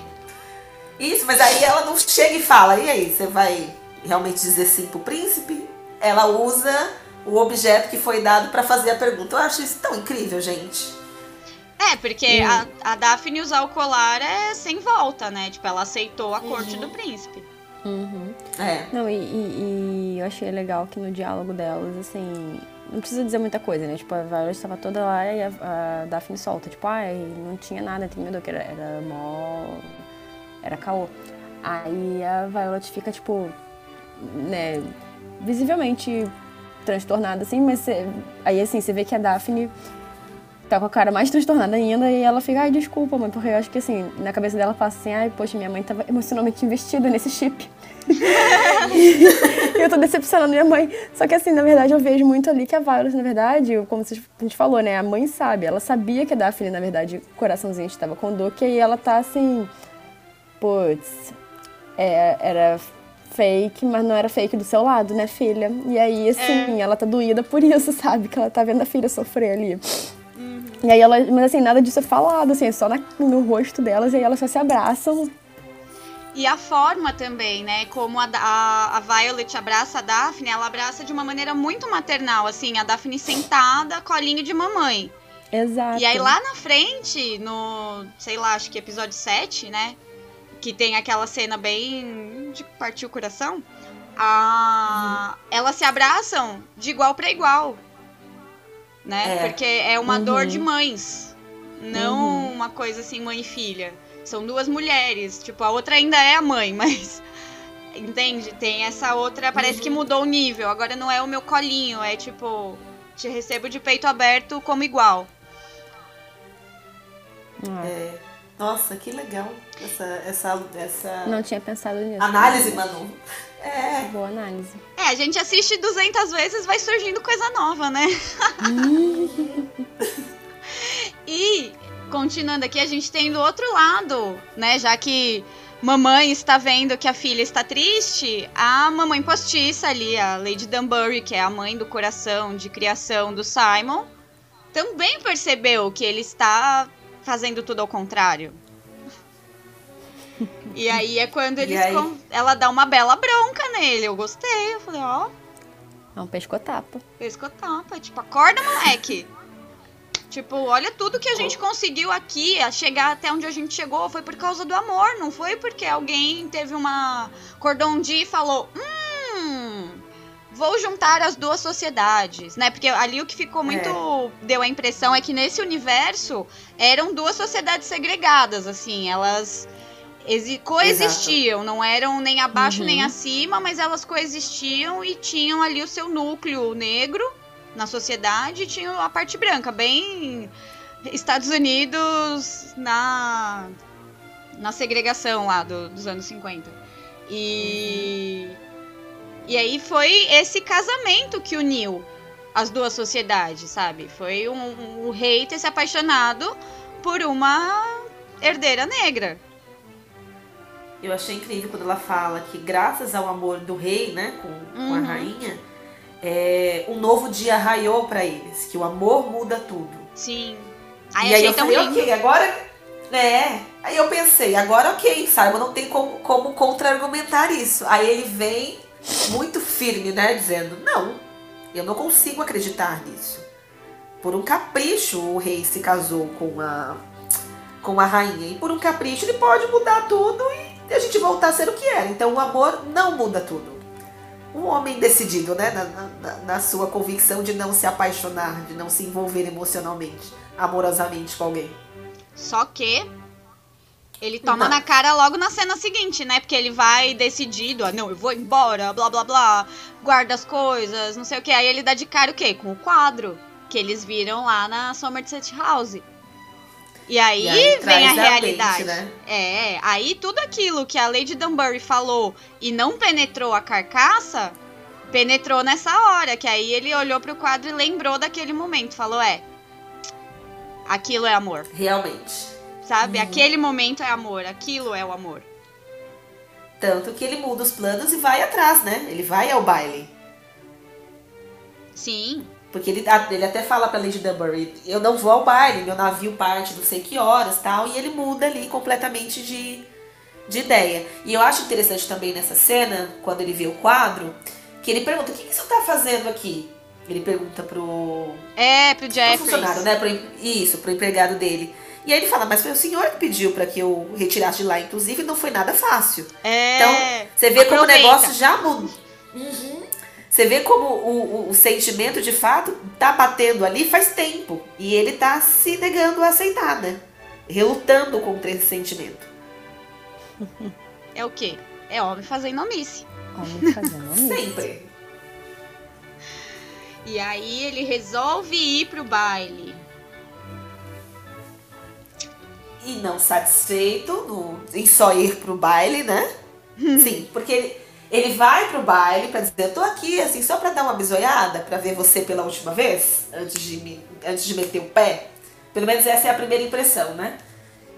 Isso, mas aí ela não chega e fala, e aí, você vai realmente dizer sim pro príncipe? Ela usa o objeto que foi dado pra fazer a pergunta. Eu acho isso tão incrível, gente. É, porque a, a Daphne usar o colar é sem volta, né? Tipo, ela aceitou a corte do príncipe. Uhum. É. Não, e, e- e eu achei legal que no diálogo delas, assim, não precisa dizer muita coisa, né? Tipo, a Violet estava toda lá e a, a Daphne solta. Tipo, ai, não tinha nada entre mim, que era, era mó. Era caô. Aí a Violet fica, tipo, né, visivelmente transtornada, assim, mas aí, assim, você vê que a Daphne tá com a cara mais transtornada ainda e ela fica, ai, desculpa, mãe, porque eu acho que, assim, na cabeça dela passa assim, ai, poxa, minha mãe tava emocionalmente investida nesse chip. E eu tô decepcionando minha mãe. Só que assim, na verdade, eu vejo muito ali que a Violet, na verdade, como a gente falou, né? A mãe sabe. Ela sabia que a Daphne, na verdade, o coraçãozinho estava com o Duque. E aí ela tá assim... Putz, é, era fake, mas não era fake do seu lado, né, filha? E aí, assim, ela tá doída por isso, sabe? Que ela tá vendo a filha sofrer ali. E aí ela... Mas assim, nada disso é falado, assim, é só na- no rosto delas. E aí elas só se abraçam. E a forma também, né? Como a, a, a Violet abraça a Daphne, ela abraça de uma maneira muito maternal, assim, a Daphne sentada, colinho de mamãe. Exato. E aí lá na frente, no, sei lá, acho que episódio 7, né? Que tem aquela cena bem de partir o coração. A... Elas se abraçam de igual para igual. Né? É. Porque é uma Uhum. dor de mães. Não Uhum. uma coisa assim, mãe e filha. São duas mulheres. Tipo, a outra ainda é a mãe, mas. Entende? Tem essa outra. Parece que mudou o nível. Agora não é o meu colinho. É tipo. Te recebo de peito aberto como igual. Ah, É. Nossa, que legal essa, essa, essa Não tinha pensado nisso. análise, Manu. É, Boa análise. É, a gente assiste 200 vezes, vai surgindo coisa nova, né? e, continuando aqui, a gente tem do outro lado, né? Já que mamãe está vendo que a filha está triste, a mamãe postiça ali, a Lady Dunbury, que é a mãe do coração de criação do Simon, também percebeu que ele está fazendo tudo ao contrário. E aí é quando eles aí? con- ela dá uma bela bronca nele. Eu gostei. Eu falei, ó, É um pescotapa. pescotapa. Tipo, acorda, moleque. tipo, olha tudo que a gente conseguiu aqui, a chegar até onde a gente chegou, foi por causa do amor, não foi porque alguém teve uma cordão de e falou, hum, vou juntar as duas sociedades, né? Porque ali o que ficou muito deu a impressão é que nesse universo eram duas sociedades segregadas, assim, elas exi- coexistiam, não eram nem abaixo Uhum. nem acima, mas elas coexistiam e tinham ali o seu núcleo negro na sociedade e tinham a parte branca, bem Estados Unidos na na segregação lá do- dos anos 50. E e aí foi esse casamento que uniu as duas sociedades, sabe? Foi um, um- rei ter se apaixonado por uma herdeira negra. eu achei incrível quando ela fala que graças ao amor do rei, né, com, com a Uhum. rainha, é, um novo dia raiou pra eles, que o amor muda tudo. Sim. Ai, e aí eu falei, lindo. ok, agora. É. Aí eu pensei, agora ok, Simon não tem como, como contra-argumentar isso. Aí ele vem muito firme, né? Dizendo, não, eu não consigo acreditar nisso. Por um capricho o rei se casou com a, com a rainha. E por um capricho ele pode mudar tudo e a gente voltar a ser o que era. Então o amor não muda tudo. Um homem decidido, né? Na, na- na- sua convicção de não se apaixonar, de não se envolver emocionalmente, amorosamente com alguém. Só que ele toma Não. na cara logo na cena seguinte, né? Porque ele vai decidido, ah, não, eu vou embora, blá blá blá, guarda as coisas, não sei o que. Aí ele dá de cara o quê? Com o quadro que eles viram lá na Somerset House. E aí, E aí vem a realidade. mente, né? É, aí tudo aquilo que a Lady Dunbury falou e não penetrou a carcaça, penetrou nessa hora, que aí ele olhou pro quadro e lembrou daquele momento, falou, é, aquilo é amor. Realmente. Sabe? Uhum. Aquele momento é amor, aquilo é o amor. Tanto que ele muda os planos e vai atrás, né? Ele vai ao baile. Sim. Porque ele, ele até fala pra Lady Dunbury, eu não vou ao baile, meu navio parte não sei que horas tal, e ele muda ali completamente de, de ideia. E eu acho interessante também nessa cena, quando ele vê o quadro, que ele pergunta, o que, que você tá fazendo aqui? Ele pergunta pro, É, pro pro Jeffries. funcionário, né? Pro, isso, pro empregado dele. E aí ele fala, mas foi o senhor que pediu pra que eu retirasse de lá, inclusive não foi nada fácil. É. Então, você vê como o negócio já mudou. Uhum. Você vê como o, o, o sentimento de fato tá batendo ali faz tempo. E ele tá se negando a aceitar, né? Relutando contra esse sentimento. É o quê? É homem fazendo omisse. Homem fazendo. Sempre. E aí ele resolve ir pro baile. E não satisfeito no- em só ir pro baile, né? Sim, porque ele, ele vai pro baile pra dizer, eu tô aqui, assim, só pra dar uma bisoiada, pra ver você pela última vez, antes de, me, antes de meter o pé. Pelo menos essa é a primeira impressão, né?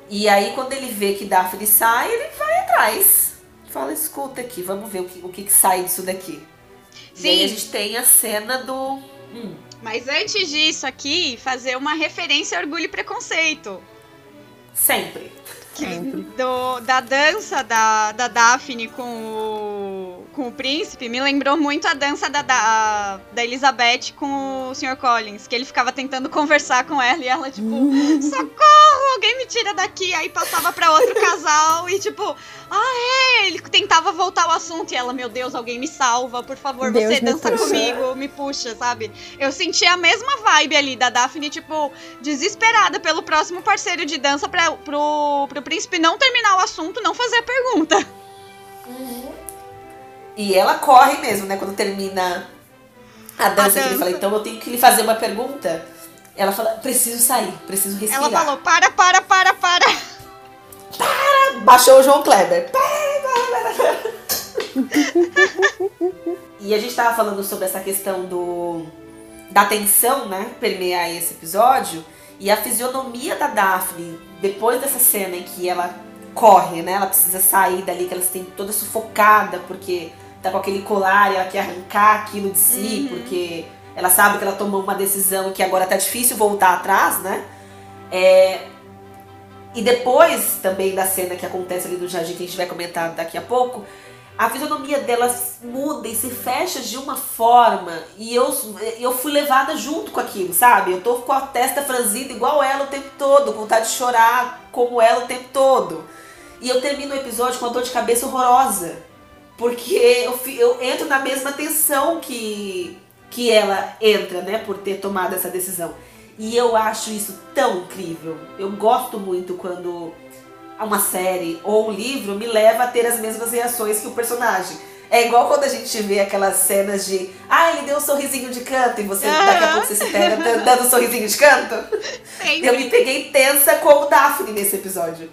E aí, quando ele vê que Daphne sai, ele vai atrás. Fala, escuta aqui, vamos ver o que, o que que sai disso daqui. E aí Sim. a gente tem a cena do... Hum, Mas antes disso aqui, fazer uma referência a Orgulho e Preconceito. Sempre. Sempre. Do, da dança da, da Daphne com o, com o príncipe me lembrou muito a dança da, da, da Elizabeth com o Sr. Collins, que ele ficava tentando conversar com ela e ela, tipo, socorro, alguém me tira daqui. Aí passava pra outro casal e, tipo, ah, é, ele tentava voltar ao assunto e ela, meu Deus, alguém me salva, por favor, Deus você dança puxa. comigo, me puxa, sabe? Eu senti a mesma vibe ali da Daphne, tipo, desesperada pelo próximo parceiro de dança pra, pro, pro príncipe não terminar o assunto, não fazer a pergunta. E ela corre mesmo, né? Quando termina a dança, que ele dança. fala, então eu tenho que lhe fazer uma pergunta. ela fala, preciso sair, preciso respirar. Ela falou, para, para, para, para. Baixou o João Kleber. Para, para, para. e a gente tava falando sobre essa questão do da tensão, né, permear esse episódio e a fisionomia da Daphne depois dessa cena em que ela corre, né, ela precisa sair dali que ela se tem toda sufocada porque tá com aquele colar e ela quer arrancar aquilo de si Uhum. porque ela sabe que ela tomou uma decisão e que agora tá difícil voltar atrás, né? É, e depois também da cena que acontece ali no jardim, que a gente vai comentar daqui a pouco, a fisionomia dela muda e se fecha de uma forma. E eu, eu fui levada junto com aquilo, sabe? Eu tô com a testa franzida igual ela o tempo todo, com vontade de chorar como ela o tempo todo. E eu termino o episódio com uma dor de cabeça horrorosa. Porque eu, eu entro na mesma tensão que, que ela entra, né? Por ter tomado essa decisão. E eu acho isso tão incrível. Eu gosto muito quando uma série ou um livro me leva a ter as mesmas reações que o personagem. É igual quando a gente vê aquelas cenas de ah, ele deu um sorrisinho de canto e você daqui a pouco você se pega dan- dando um sorrisinho de canto. Sempre. Eu me peguei tensa como Daphne nesse episódio.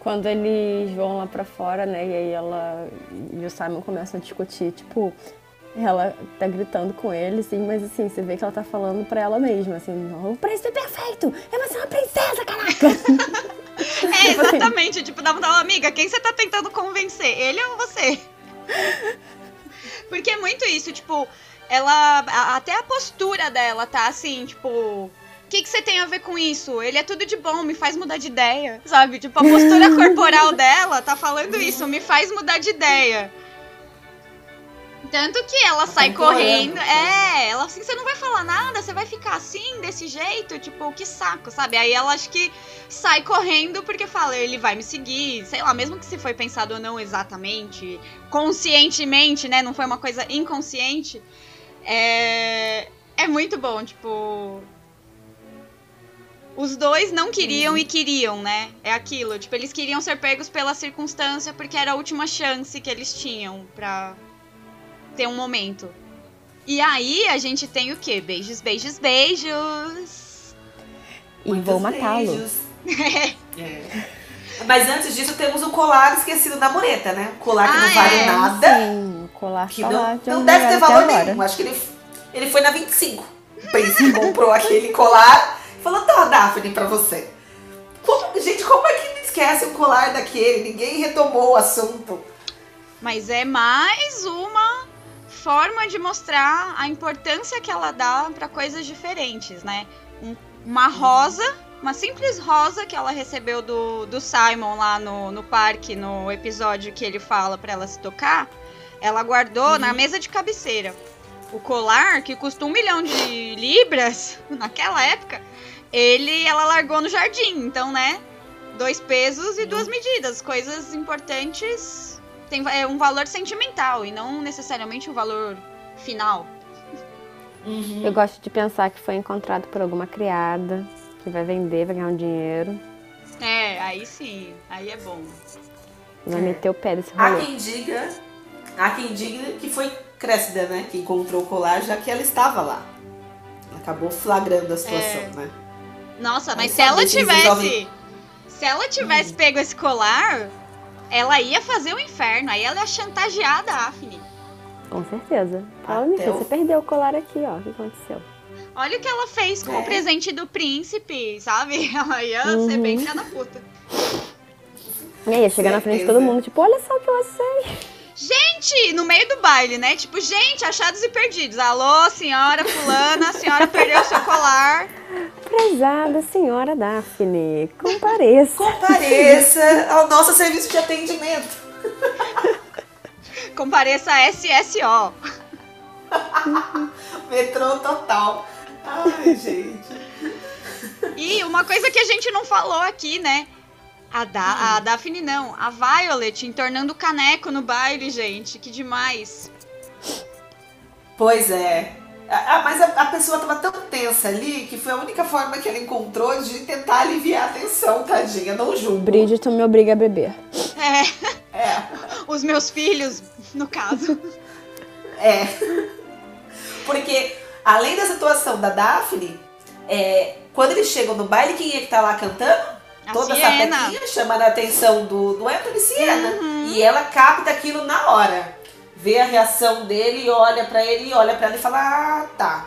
Quando eles vão lá pra fora, né? E aí ela e o Simon começam a discutir, tipo, ela tá gritando com ele, assim, mas assim, você vê que ela tá falando pra ela mesma, assim, o príncipe perfeito! É você uma princesa, caraca! É, exatamente. Tipo, dá uma amiga, quem você tá tentando convencer? Ele ou você? Porque é muito isso, tipo, ela. a- Até a postura dela tá assim, tipo. O que, que você tem a ver com isso? Ele é tudo de bom, me faz mudar de ideia. Sabe? Tipo, a postura corporal dela tá falando isso, me faz mudar de ideia. Tanto que ela sai implorando, correndo. É, ela assim, você não vai falar nada, você vai ficar assim, desse jeito, tipo, que saco, sabe? Aí ela acho que sai correndo porque fala, ele vai me seguir, sei lá, mesmo que se foi pensado ou não exatamente, conscientemente, né? Não foi uma coisa inconsciente. É, é muito bom, tipo. Os dois não queriam e queriam, né? É aquilo. Tipo, eles queriam ser pegos pela circunstância porque era a última chance que eles tinham pra ter um momento. E aí a gente tem o quê? Beijos, beijos, beijos. E Muitos vou matá-lo. beijos. É. Mas antes disso temos o colar esquecido da mureta, né? O colar que Ah, não vale é. nada. Sim, o colar Que tá não, não deve ter valor nenhum. Acho que ele, ele foi na 25. O príncipe comprou aquele colar falou: tá, Daphne, pra você. Como- gente, como é que me esquece o colar daquele? Ninguém retomou o assunto. Mas é mais uma forma de mostrar a importância que ela dá pra coisas diferentes, né? Um- uma rosa, uma simples rosa que ela recebeu do, do Simon lá no, no parque, no episódio que ele fala pra ela se tocar, ela guardou na mesa de cabeceira. O colar, que custa um milhão de libras naquela época, ele ela largou no jardim. Então, né? Dois pesos e duas medidas. Coisas importantes tem é um valor sentimental e não necessariamente um valor final. Eu gosto de pensar que foi encontrado por alguma criada que vai vender, vai ganhar um dinheiro. É, aí sim, aí é bom. Vai É. meter o pé desse Há rolê. quem diga, há quem diga que foi Cressida, né? Que encontrou o colar já que ela estava lá. Acabou flagrando a situação, É. né? Nossa, mas Vamos se ela tivesse. Se ela tivesse pego esse colar, ela ia fazer o inferno. Aí ela ia chantagear a Daphne. Com certeza. Fala, minha filha, você perdeu o colar aqui, ó. O que aconteceu? Olha o que ela fez com É. o presente do príncipe, sabe? Ela ia ser Uhum. bem filha da puta. E aí, ia chegar na frente de todo mundo, tipo, olha só o que eu achei. Gente, no meio do baile, né? Tipo, gente, achados e perdidos. Alô, senhora fulana, a senhora perdeu seu colar. Prezada senhora Daphne, compareça. Compareça ao nosso serviço de atendimento. Compareça a SSO. Metrô total. Ai, gente. E uma coisa que a gente não falou aqui, né? A, da a Daphne não, a Violet entornando caneco no baile, gente. Que demais. Pois é. Ah, mas a, a pessoa tava tão tensa ali que foi a única forma que ela encontrou de tentar aliviar a tensão, tadinha. Não julgo. Bridgerton me obriga a beber. É, É, os meus filhos, no caso. é. Porque Além da situação da Daphne, é, quando eles chegam no baile, quem é que tá lá cantando? A Toda Siena. sapequinha chamando a atenção do, do Anthony Siena. Uhum. E ela capta aquilo na hora. Vê a reação dele e olha pra ele, olha pra ela e fala: Ah, tá.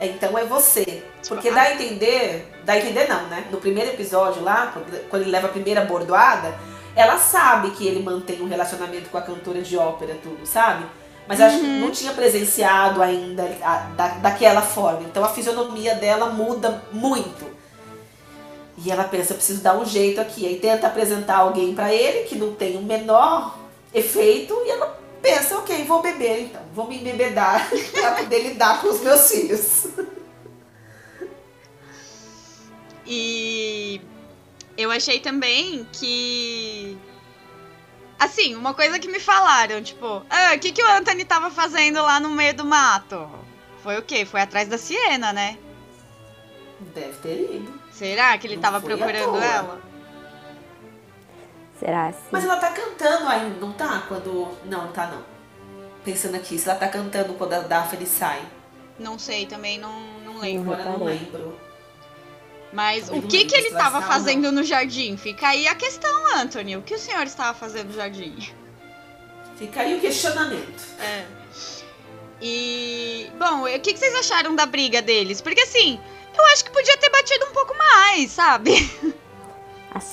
Então é você. Porque dá a entender, dá a entender não, né? No primeiro episódio lá, quando, ele leva a primeira bordoada, ela sabe que ele mantém um relacionamento com a cantora de ópera, tudo, sabe? Mas acho que não tinha presenciado ainda a- da, daquela forma. Então a fisionomia dela muda muito. E ela pensa, eu preciso dar um jeito aqui. Aí tenta apresentar alguém pra ele que não tem o menor efeito e ela pensa, ok, vou beber então, vou me embebedar pra poder lidar com os meus filhos. E eu achei também que. Assim, uma coisa que me falaram, tipo, ah, o que, que o Anthony tava fazendo lá no meio do mato? Foi o quê? Foi atrás da Siena, né? Deve ter ido. Será que ele Não tava foi à procurando ela? Será assim? Mas ela tá cantando ainda, não tá? Quando. Não, não tá não. Pensando aqui, se ela tá cantando quando a Daphne sai. Não sei, também não, não lembro. Agora não lembro. Mas Também o que, que ele estava não. fazendo no jardim? Fica aí a questão, Anthony. O que o senhor estava fazendo no jardim? Fica aí o questionamento. É. E. Bom, o que, que vocês acharam da briga deles? Porque assim, eu acho que podia ter batido um pouco mais, sabe?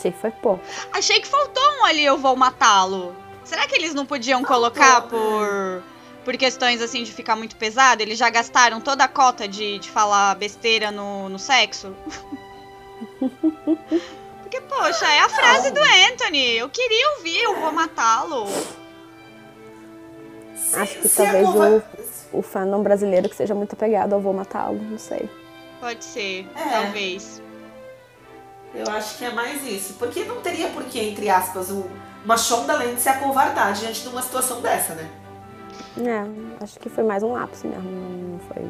Que foi pouco. Achei que faltou um ali, eu vou matá-lo. Será que eles não podiam colocar né? por. Por questões assim de ficar muito pesado? Eles já gastaram toda a cota de, de falar besteira no, no sexo? Porque, poxa, é a frase do Anthony. Eu queria ouvir, eu vou matá-lo. Acho que se talvez a conver- o fandom brasileiro que seja muito apegado ao Vou Matá-lo, não sei. Pode ser, É. talvez. Eu acho que é mais isso. Porque não teria por que, entre aspas, um- uma Shonda Land se acovardar diante de uma situação dessa, né? É, acho que foi mais um lapso mesmo, não foi.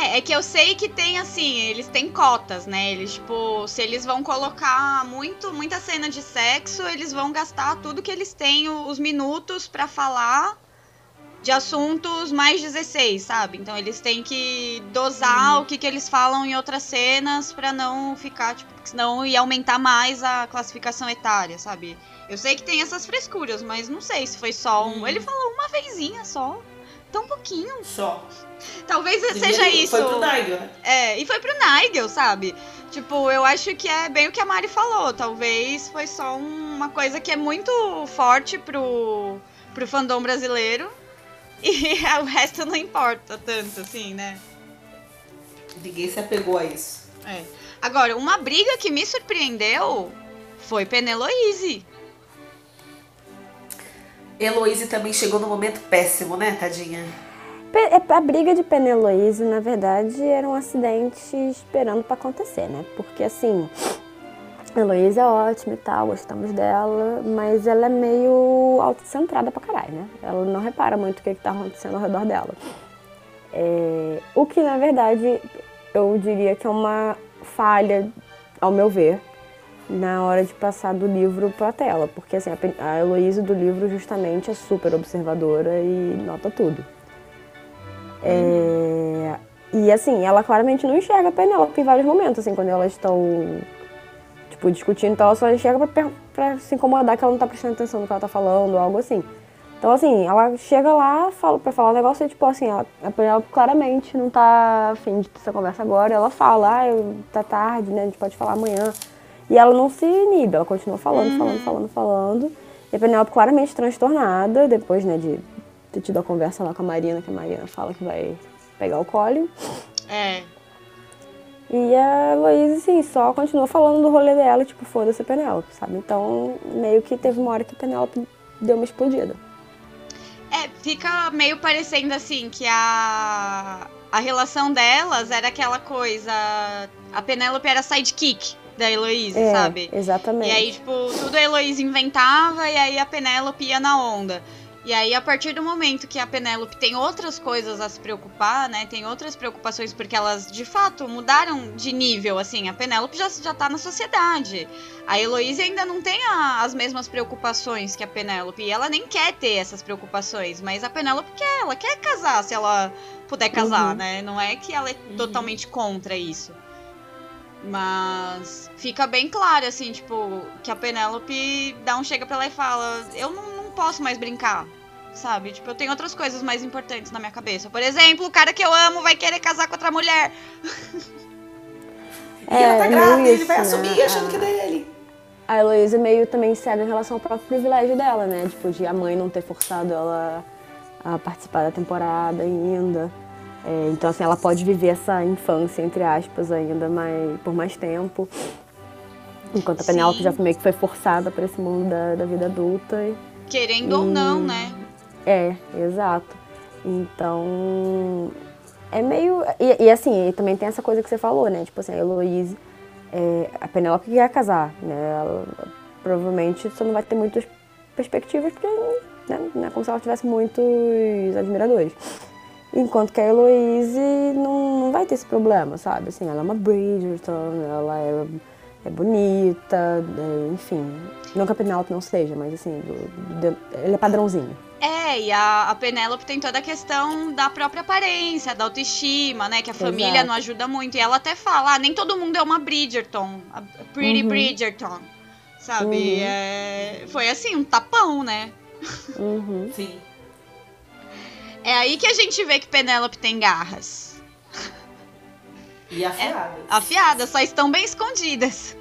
É, é que eu sei que tem assim, eles têm cotas, né? Eles, tipo, se eles vão colocar muito, muita cena de sexo, eles vão gastar tudo que eles têm, o- os minutos pra falar de assuntos mais 16, sabe? Então eles têm que dosar o que, que eles falam em outras cenas pra não ficar, tipo, senão ia aumentar mais a classificação etária, sabe? Eu sei que tem essas frescuras, mas não sei se foi só um. Uhum. Ele falou uma vezinha só. Tão pouquinho. Só. Talvez seja Primeiro isso. Foi pro Nigel, né? É, e foi pro Nigel, sabe? Tipo, eu acho que é bem o que a Mari falou. Talvez foi só um- uma coisa que é muito forte pro, pro fandom brasileiro. E o resto não importa tanto, assim, né? Ninguém se apegou a isso. É. Agora, uma briga que me surpreendeu foi Peneloise. Heloise também chegou no momento péssimo, né, tadinha? É, A briga de Peneloise, na verdade, era um acidente esperando pra acontecer, né? Porque assim, Heloísa é ótima e tal, gostamos dela, mas ela é meio autocentrada pra caralho, né? Ela não repara muito o que, que tá acontecendo ao redor dela. É, o que, na verdade, eu diria que é uma falha, ao meu ver, na hora de passar do livro pra tela. Porque assim, a Heloísa do livro justamente é super observadora e nota tudo. É, E assim, ela claramente não enxerga a Penélope em vários momentos, assim, quando elas estão, tipo, discutindo, então ela só enxerga pra, pra se incomodar que ela não tá prestando atenção no que ela tá falando, algo assim. Então, assim, ela chega lá fala, pra falar um negócio e, tipo, assim, ela, a Penélope claramente não tá afim de ter essa conversa agora. Ela fala, ah, eu- tá tarde, né, a gente pode falar amanhã. E ela não se inibe, ela continua falando, falando, falando, falando. E a Penélope claramente transtornada, depois, né, de ter tido a conversa lá com a Marina, que a Marina fala que vai pegar o Colin. É. E a Heloísa, assim, só continua falando do rolê dela, tipo, foda-se a Penélope, sabe? Então, meio que teve uma hora que a Penélope deu uma explodida. É, fica meio parecendo assim que a, a relação delas era aquela coisa. A Penélope era sidekick da Heloísa, É, sabe? exatamente. E aí, tipo, tudo a Heloísa inventava e aí a Penélope ia na onda. E aí, a partir do momento que a Penélope tem outras coisas a se preocupar, né? Tem outras preocupações, porque elas, de fato, mudaram de nível, assim. A Penélope já, já tá na sociedade. A Heloísa ainda não tem a, as mesmas preocupações que a Penélope. E ela nem quer ter essas preocupações. Mas a Penélope quer, ela quer casar se ela puder casar, Uhum. né? Não é que ela é Uhum. totalmente contra isso. Mas fica bem claro, assim, tipo, que a Penélope dá um chega pra ela e fala: Eu não, não posso mais brincar. Sabe? Tipo, eu tenho outras coisas mais importantes na minha cabeça. Por exemplo, o cara que eu amo vai querer casar com outra mulher. E ela tá É, grávida, ele vai assumir né? achando que é dele. A Heloísa meio também cega em relação ao próprio privilégio dela, né? Tipo, de a mãe não ter forçado ela a participar da temporada ainda. É, então, assim, ela pode viver essa infância, entre aspas, ainda mais, por mais tempo. Enquanto a Sim. Penélope já meio que foi forçada para esse mundo da, da vida adulta. E, Querendo ou não, né? É, exato. Então, é meio... E, e, assim, e também tem essa coisa que você falou, né? Tipo assim, a Heloísa, é, a Penélope quer casar, né? Ela, provavelmente você não vai ter muitas perspectivas, porque né, não é como se ela tivesse muitos admiradores. Enquanto que a Heloíse não, não vai ter esse problema, sabe? Assim, ela é uma Bridgerton, ela é, é bonita, é, enfim. Não que a Penélope não seja, mas assim, do, do- ele é padrãozinho. É, e a, a Penélope tem toda a questão da própria aparência, da autoestima, né? Que a família Exato. não ajuda muito. E ela até fala, ah, nem todo mundo é uma Bridgerton, a a Pretty Uhum. Bridgerton. Sabe? Uhum. É, foi assim, um tapão, né? Uhum. Sim. É aí que a gente vê que Penélope tem garras. E afiada. Afiadas, só estão bem escondidas.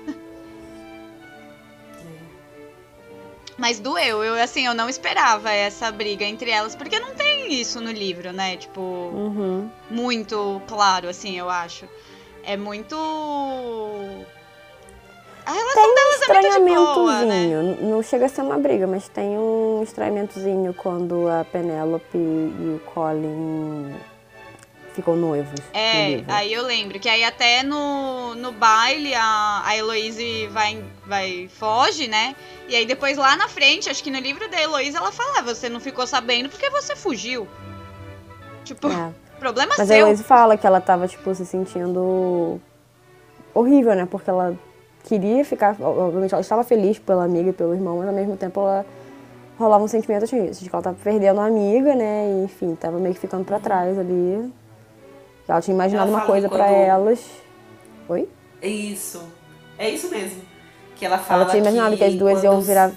Mas doeu, eu assim, eu não esperava essa briga entre elas, porque não tem isso no livro, né? Tipo, Uhum. muito claro, assim, eu acho. É muito. A relação delas é muito de boa, né? Estranhamentozinho. Não chega a ser uma briga, mas tem um estranhamentozinho quando a Penélope e o Colin ficam noivos. no É, livro. aí eu lembro que aí até no, no baile a, a Heloise vai, vai, foge, né? E aí depois lá na frente, acho que no livro da Heloise ela fala, "Ah, você não ficou sabendo porque você fugiu. Tipo, É. problema Mas a seu. Heloise fala que ela tava, tipo, se sentindo horrível, né? Porque ela queria ficar. Obviamente, ela estava feliz pela amiga e pelo irmão, mas ao mesmo tempo ela rolava um sentimento assim, de que ela tava perdendo a amiga, né? E, enfim, tava meio que ficando pra trás ali. Ela tinha imaginado Ela uma coisa que pra quando- elas. Oi? É isso. É isso mesmo. Que ela fala Ela tinha imaginado que, as duas iam quando- virar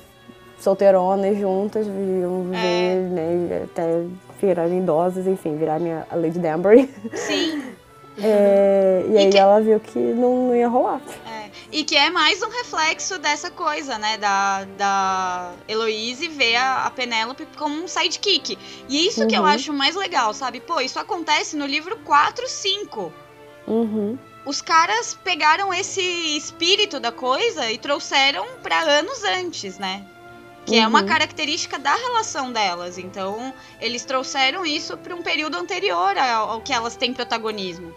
solteironas juntas, iam viver, É. né? Até virarem idosas, enfim, virar minha, a Lady Danbury. Sim. É, e, E aí que- ela viu que não, não ia rolar. É, E que é mais um reflexo dessa coisa, né? Da, da Heloise ver a, a Penélope como um sidekick. E isso que eu Uhum. acho mais legal, sabe? Pô, isso acontece no livro 4, 5. Uhum. Os caras pegaram esse espírito da coisa e trouxeram pra anos antes, né? Que é uma Uhum. característica da relação delas. Então, eles trouxeram isso pra um período anterior ao, ao que elas têm protagonismo.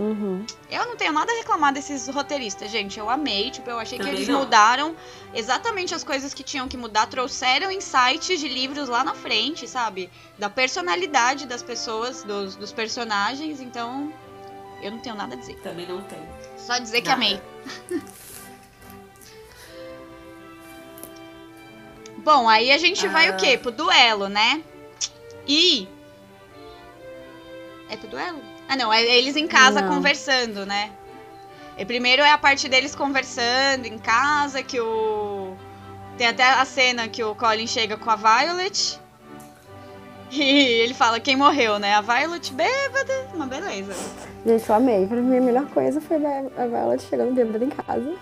Uhum. Eu não tenho nada a reclamar desses roteiristas, gente. Eu amei, tipo, eu achei que Também eles não. mudaram exatamente as coisas que tinham que mudar, trouxeram insights de livros lá na frente, sabe? Da personalidade das pessoas, dos, dos personagens, então eu não tenho nada a dizer. Também não tem. Só dizer que Nada. amei. Bom, aí a gente vai Ah. o quê? Pro duelo, né? E. É pro duelo? Ah, não, é eles em casa Não. conversando, né? E primeiro é a parte deles conversando em casa, que o. Tem até a cena que o Colin chega com a Violet. E ele fala quem morreu, né? A Violet bêbada, uma beleza. Gente, eu amei. Pra mim, a melhor coisa foi a Violet chegando bêbada em casa.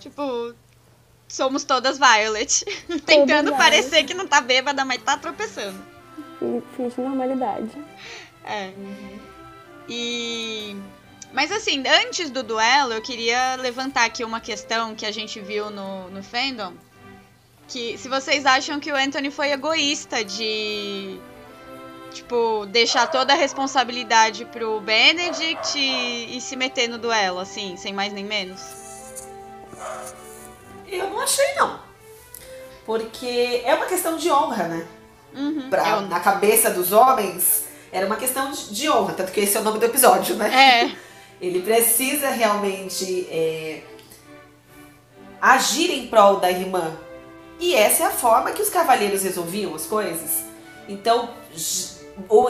Tipo, somos todas Violet. Tentando Violet. parecer que não tá bêbada, mas tá tropeçando. E fiz normalidade. É. E. Mas assim, antes do duelo, eu queria levantar aqui uma questão que a gente viu no, no fandom. Que se vocês acham que o Anthony foi egoísta de. Tipo, deixar toda a responsabilidade pro Benedict e, e se meter no duelo, assim, sem mais nem menos. Eu não achei, não. porque é uma questão de honra, né? Uhum. Pra, Eu- Na cabeça dos homens, era uma questão de, honra, tanto que esse é o nome do episódio, né? É. Ele precisa realmente é, agir em prol da irmã. E essa é a forma que os cavaleiros resolviam as coisas. Então,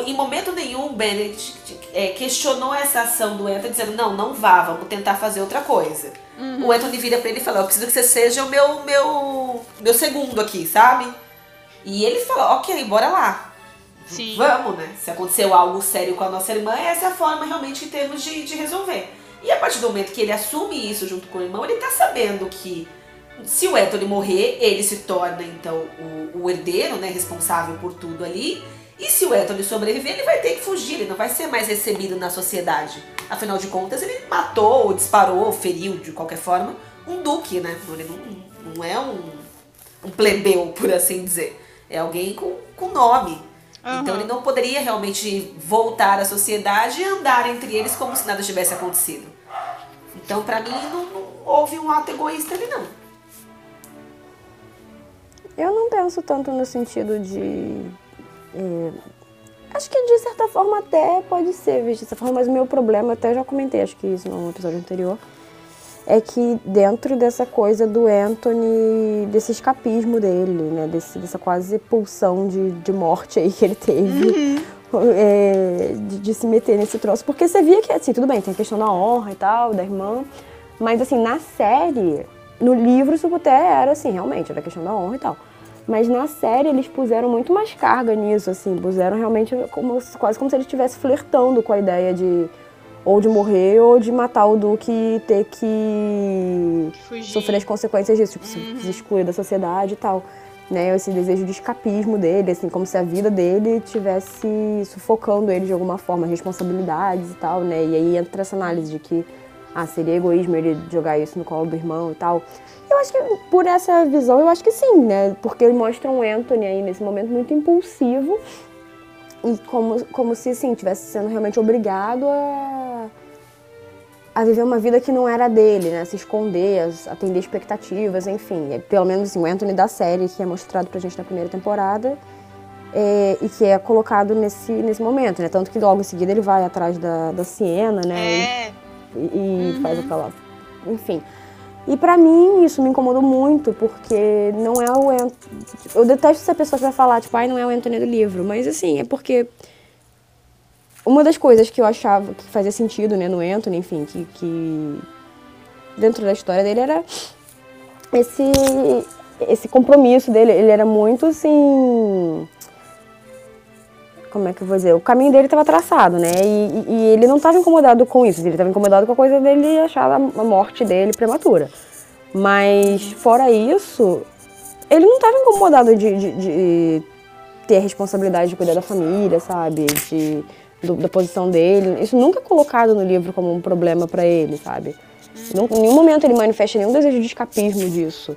em momento nenhum, Benedict é, questionou essa ação do Anthony, dizendo: não, não vá, vamos tentar fazer outra coisa. O Anthony vira pra ele e fala: eu preciso que você seja o meu, meu, meu segundo aqui, sabe? E ele fala: ok, bora lá. Sim. Vamos, né? Se aconteceu algo sério com a nossa irmã, essa é a forma realmente que temos de, de resolver. E a partir do momento que ele assume isso junto com o irmão, ele tá sabendo que se o Anthony morrer, ele se torna então o, o herdeiro, né? Responsável por tudo ali. E se o Anthony sobreviver, ele vai ter que fugir, ele não vai ser mais recebido na sociedade. Afinal de contas, ele matou, ou disparou, ou feriu de qualquer forma um duque, né? Ele não, não é um, um plebeu, por assim dizer. É alguém com, com nome. Então Aham. ele não poderia realmente voltar à sociedade e andar entre eles como se nada tivesse acontecido. Então, pra mim, não, não houve um ato egoísta ali, não. Eu não penso tanto no sentido de. é, acho que de certa forma até pode ser, visto dessa forma, mas o meu problema, até já comentei, acho que isso no episódio anterior, é que dentro dessa coisa do Anthony, desse escapismo dele, né? Desse, dessa quase pulsão de, de morte aí que ele teve. é, de, de se meter nesse troço. Porque você via que, assim, tudo bem, tem a questão da honra e tal, da irmã. Mas, assim, na série, no livro, isso até era, assim, realmente, era a questão da honra e tal. Mas na série eles puseram muito mais carga nisso, assim, puseram realmente como, quase como se ele estivesse flertando com a ideia de ou de morrer ou de matar o Duque e ter que Fugir. sofrer as consequências disso, tipo, se- se excluir da sociedade e tal. Né, esse desejo de escapismo dele, assim, como se a vida dele tivesse sufocando ele de alguma forma, responsabilidades e tal, né? E aí entra essa análise de que ah, seria egoísmo ele jogar isso no colo do irmão e tal. Eu acho que por essa visão, eu acho que sim, né? Porque ele mostra um Anthony aí nesse momento muito impulsivo e como, como se, assim, tivesse sendo realmente obrigado a a viver uma vida que não era dele, né? Se esconder, atender expectativas, enfim. É, Pelo menos assim, o Anthony da série, que é mostrado pra gente na primeira temporada, é, e que é colocado nesse, nesse momento, né? Tanto que logo em seguida ele vai atrás da, da Siena, né? É. E, e faz aquela. Enfim. E pra mim isso me incomodou muito, porque não é o Anthony. Eu detesto essa pessoa que vai falar, tipo, ai, não é o Anthony do livro. Mas assim, é porque uma das coisas que eu achava que fazia sentido, né, no Anthony, enfim, que, que dentro da história dele era esse esse compromisso dele, ele era muito assim, como é que eu vou dizer, o caminho dele estava traçado, né, e, e ele não estava incomodado com isso, ele estava incomodado com a coisa dele achar a morte dele prematura. Mas fora isso, ele não estava incomodado de, de- de ter a responsabilidade de cuidar da família, sabe? De, do- da posição dele. Isso nunca é colocado no livro como um problema pra ele, sabe? Não- em nenhum momento ele manifesta nenhum desejo de escapismo disso.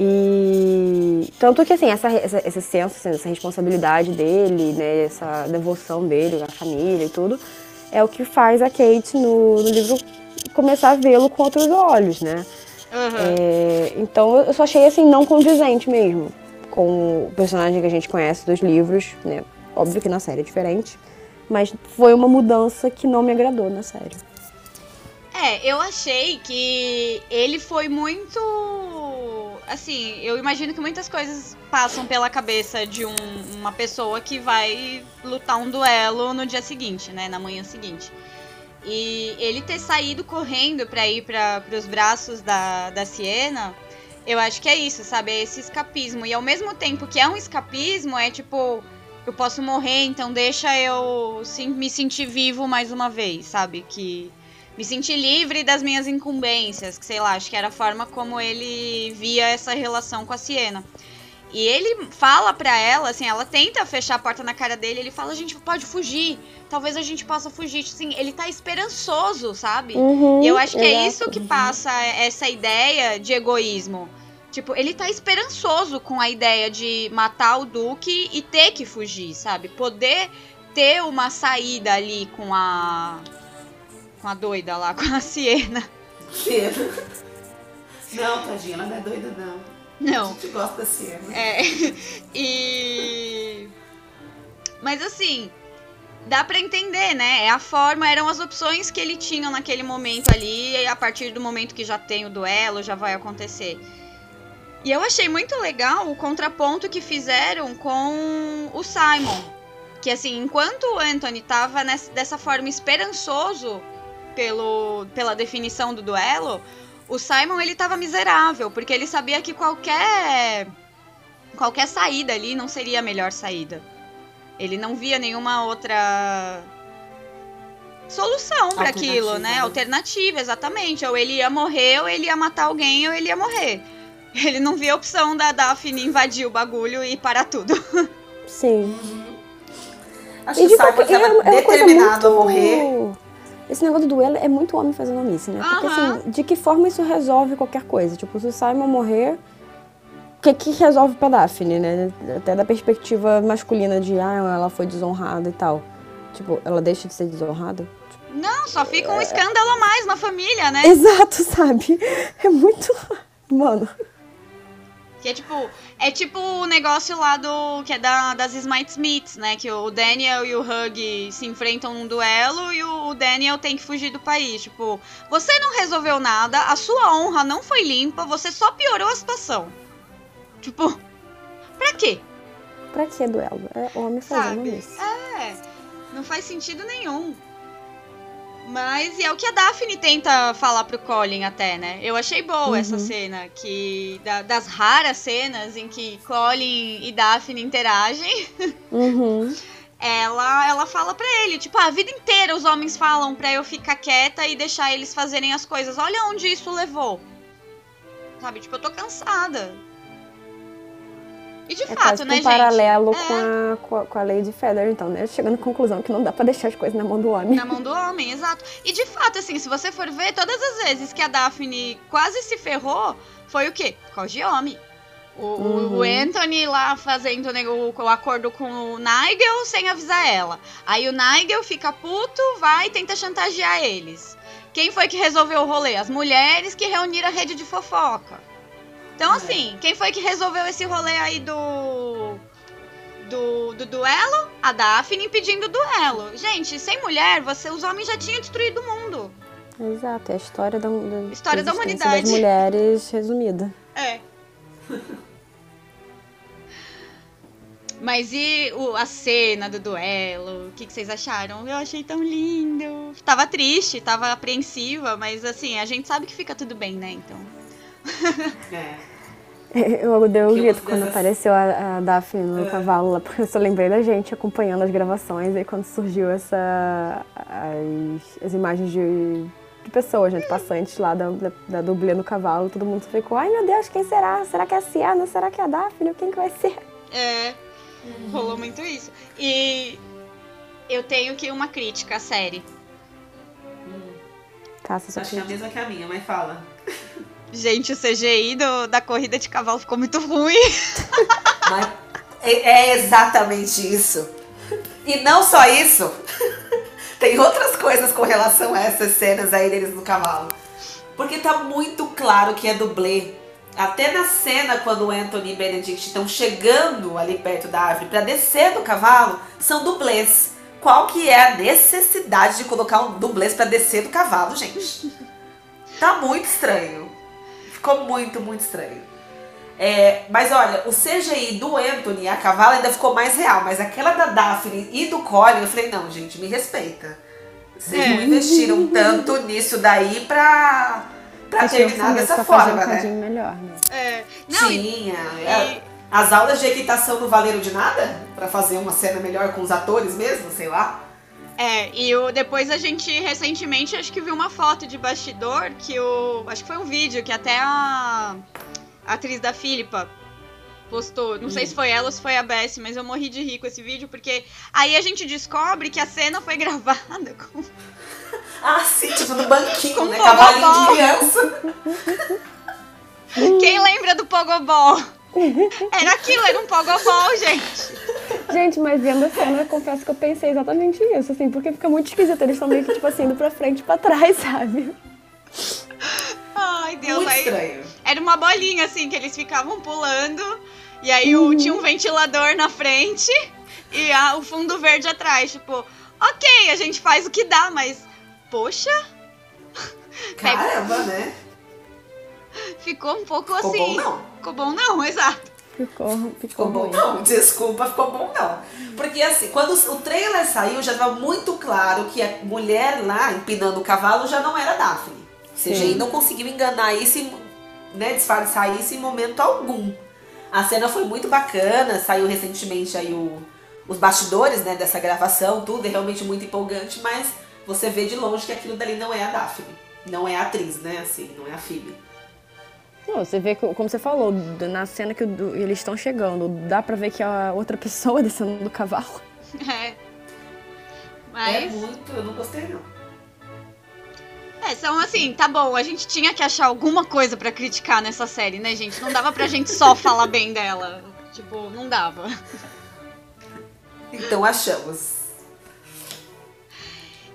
E tanto que assim, essa, essa- esse senso, assim, essa responsabilidade dele, né, essa devoção dele à família e tudo, é o que faz a Kate no, no livro começar a vê-lo com outros olhos, né? Aham. É, então eu só achei assim não condizente mesmo com o personagem que a gente conhece dos livros, né? Óbvio que na série é diferente, mas foi uma mudança que não me agradou na série. É, eu achei que ele foi muito. Assim, eu imagino que muitas coisas passam pela cabeça de um- uma pessoa que vai lutar um duelo no dia seguinte, né? Na manhã seguinte. E ele ter saído correndo pra ir para os braços da, da Siena, eu acho que é isso, sabe? É esse escapismo. E ao mesmo tempo que é um escapismo, é tipo, eu posso morrer, então deixa eu me sentir vivo mais uma vez, sabe? Que me sentir livre das minhas incumbências, que sei lá, acho que era a forma como ele via essa relação com a Siena. E ele fala pra ela, assim, ela tenta fechar a porta na cara dele, ele fala, a gente pode fugir, talvez a gente possa fugir. Assim, ele tá esperançoso, sabe? Uhum, E eu acho que é exato. isso que passa essa ideia de egoísmo. Tipo, ele tá esperançoso com a ideia de matar o Duque e ter que fugir, sabe? Poder ter uma saída ali com a. com a doida lá, com a Siena. Cedo. Não, tadinha, ela não é doida, não. Não. A gente gosta da Siena. É. E. Mas assim, dá pra entender, né? É a forma, eram as opções que ele tinha naquele momento ali, e a partir do momento que já tem o duelo, já vai acontecer. E eu achei muito legal o contraponto que fizeram com o Simon. Que assim, enquanto o Anthony tava nessa, dessa forma esperançoso pelo, pela definição do duelo, o Simon ele tava miserável, porque ele sabia que qualquer qualquer saída ali não seria a melhor saída. Ele não via nenhuma outra solução para aquilo, né? né? Alternativa, exatamente. Ou ele ia morrer, ou ele ia matar alguém, ou ele ia morrer. Ele não via a opção da Daphne invadir o bagulho e parar tudo. Sim. Acho E que o Simon qualquer- é- estava é determinado a muito- morrer. Esse negócio do duelo é muito homem fazendo homice, né? Porque assim, de que forma isso resolve qualquer coisa? Tipo, se o Simon morrer, o que que resolve pra Daphne, né? Até da perspectiva masculina de, ah, ela foi desonrada e tal. Tipo, ela deixa de ser desonrada? Não, só fica um escândalo a mais na família, né? Exato, sabe? É muito. Mano. Que é tipo, é tipo o negócio lá do. que é da, das Smite Smiths, né? Que o Daniel e o Hug se enfrentam num duelo e o, o Daniel tem que fugir do país. Tipo, você não resolveu nada, a sua honra não foi limpa, você só piorou a situação. Tipo, pra quê? Pra que duelo? É homem fazendo Sabe? homice. É, não faz sentido nenhum. Mas e é o que a Daphne tenta falar pro Colin até, né? Eu achei boa essa Uhum. cena, que da- das raras cenas em que Colin e Daphne interagem, Uhum. ela ela fala pra ele, tipo, "Ah, a vida inteira os homens falam pra eu ficar quieta e deixar eles fazerem as coisas. Olha onde isso levou. Sabe, tipo, eu tô cansada. E de É fato, né, um gente? paralelo É. com, a, com, a, com a Lady Feather, então, né? Chegando à conclusão que não dá pra deixar as coisas na mão do homem. Na mão do homem, exato. E de fato, assim, se você for ver, todas as vezes que a Daphne quase se ferrou, foi o quê? Por causa de homem. O, o- o Uhum. Anthony lá fazendo né, o, o acordo com o Nigel sem avisar ela. Aí o Nigel fica puto, vai e tenta chantagear eles. Quem foi que resolveu o rolê? As mulheres que reuniram a rede de fofoca. Então, assim, quem foi que resolveu esse rolê aí do. Do, do duelo? A Daphne pedindo duelo. Gente, sem mulher, você, os homens já tinham destruído o mundo. Exato, é a história da, da, História da humanidade. das mulheres resumida. É. Mas e o- a cena do duelo? O que, que vocês acharam? Eu achei tão lindo. Tava triste, tava apreensiva, mas assim, a gente sabe que fica tudo bem, né? Então. É. Eu dei um Que grito quando dessas- apareceu a, a Daphne no É. cavalo lá, porque eu só lembrei da gente acompanhando as gravações e quando surgiu essa as, as imagens de, de pessoas, né, de passantes lá da, da, da dublê no cavalo, todo mundo ficou, ai meu Deus, quem será? Será que é a Siena? Será que é a Daphne? Quem que vai ser? É. Rolou muito isso. E eu tenho que uma crítica à série. Caça sua Acho que é a mesma que a minha, mas fala. Gente, o CGI do- da corrida de cavalo ficou muito ruim. Mas é, é exatamente isso. E não só isso. Tem outras coisas com relação a essas cenas aí deles no cavalo. Porque tá muito claro que é dublê. Até na cena quando o Anthony e Benedict estão chegando ali perto da árvore pra descer do cavalo, são dublês. Qual que é a necessidade de colocar um dublês pra descer do cavalo, gente? Tá muito estranho. Ficou muito, muito estranho. É, mas olha, o CGI do Anthony a cavalo ainda ficou mais real, mas aquela da Daphne e do Colin, eu falei, não, gente, me respeita. Vocês É. não investiram tanto nisso daí pra, pra Acho que eu terminar dessa forma, um né? cadinho melhor, né? É. Não, Tinha. e- é. As aulas de equitação não valeram de nada? Pra fazer uma cena melhor com os atores mesmo, sei lá. É, e o, depois a gente recentemente acho que viu uma foto de bastidor que o. Acho que foi um vídeo que até a, a atriz da Filipa postou. Não sei se foi ela ou se foi a Bess, mas eu morri de rir com esse vídeo, porque aí a gente descobre que a cena foi gravada com. Ah, sim, tipo no banquinho, Com né? Cavalinho de criança. Quem lembra do Pogobol? Era aquilo, era um Pogobol, gente. Gente, mas vendo a cena, eu confesso que eu pensei exatamente isso, assim, porque fica muito esquisito. Eles estão meio que, tipo assim, indo pra frente e pra trás, sabe? Ai, Deus, Muito aí. estranho. era uma bolinha, assim, que eles ficavam pulando. E aí uhum. tinha um ventilador na frente e a, o fundo verde atrás. Tipo, ok, a gente faz o que dá, mas. Poxa! Caramba, né? Ficou um pouco ficou assim. Bom, não. Ficou bom, não, exato. Ficou, ficou, ficou bom, não. Desculpa, ficou bom, não. Porque assim, quando o trailer saiu, já estava muito claro que a mulher lá empinando o cavalo já não era Daphne. Ou seja, ele não conseguiu enganar isso, né, disfarçar isso em momento algum. A cena foi muito bacana, saiu recentemente aí o, os bastidores né, dessa gravação, tudo é realmente muito empolgante, mas você vê de longe que aquilo dali não é a Daphne. Não é a atriz, né? Assim, não é a Phoebe. Não, você vê que, como você falou, na cena que eles estão chegando, dá pra ver que a outra pessoa descendo do cavalo. É. Mas... É muito, eu não gostei não. É, são assim, tá bom, a gente tinha que achar alguma coisa para criticar nessa série, né, gente? Não dava pra gente só falar bem dela. Tipo, não dava. Então achamos.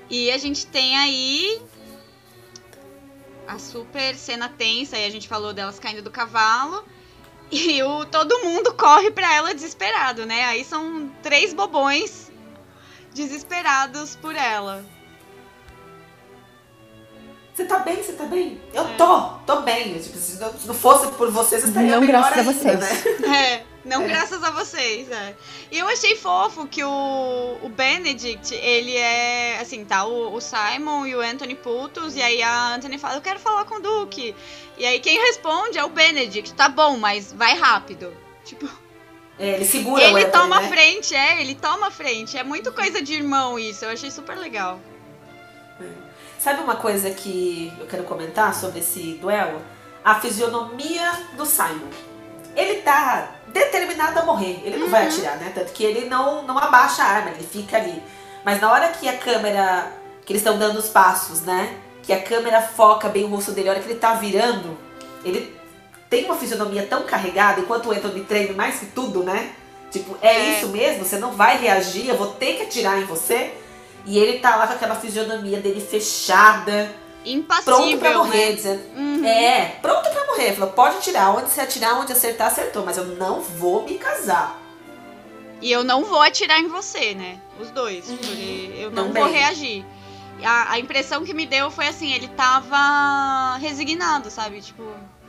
E a gente tem aí a super cena tensa, aí a gente falou delas caindo do cavalo. E o, todo mundo corre pra ela desesperado, né? Aí são três bobões desesperados por ela. Você tá bem? Você tá bem? Eu é. tô, tô bem. Tipo, se não fosse por vocês, eu estaria Não graças ainda, a vocês. Né? É. Não é. graças a vocês, é. E eu achei fofo que o, o Benedict, ele é, assim, tá o, o Simon e o Anthony putos, e aí a Anthony fala, eu quero falar com o Duke. E aí quem responde é o Benedict, tá bom, mas vai rápido. Tipo... É, ele segura ele o Anthony, toma né? frente, é, ele toma frente. É muito coisa de irmão isso, eu achei super legal. É. Sabe uma coisa que eu quero comentar sobre esse duelo? A fisionomia do Simon. Ele tá determinado a morrer. Ele não uhum. vai atirar, né? Tanto que ele não, não abaixa a arma, ele fica ali. Mas na hora que a câmera. que eles estão dando os passos, né? Que a câmera foca bem o rosto dele, a hora que ele tá virando, ele tem uma fisionomia tão carregada, enquanto o Anthony treina mais que tudo, né? Tipo, é, é, isso mesmo? Você não vai reagir, eu vou ter que atirar em você? E ele tá lá com aquela fisionomia dele fechada Impassível, pronto pra morrer, né? dizendo. Uhum. É, pronto pra morrer. Falou, pode atirar, onde você atirar, onde acertar, acertou, mas eu não vou me casar. E eu não vou atirar em você, né? Os dois. Uhum. Porque eu não Também. vou reagir. A, a, impressão que me deu foi assim, ele tava resignado, sabe? Tipo,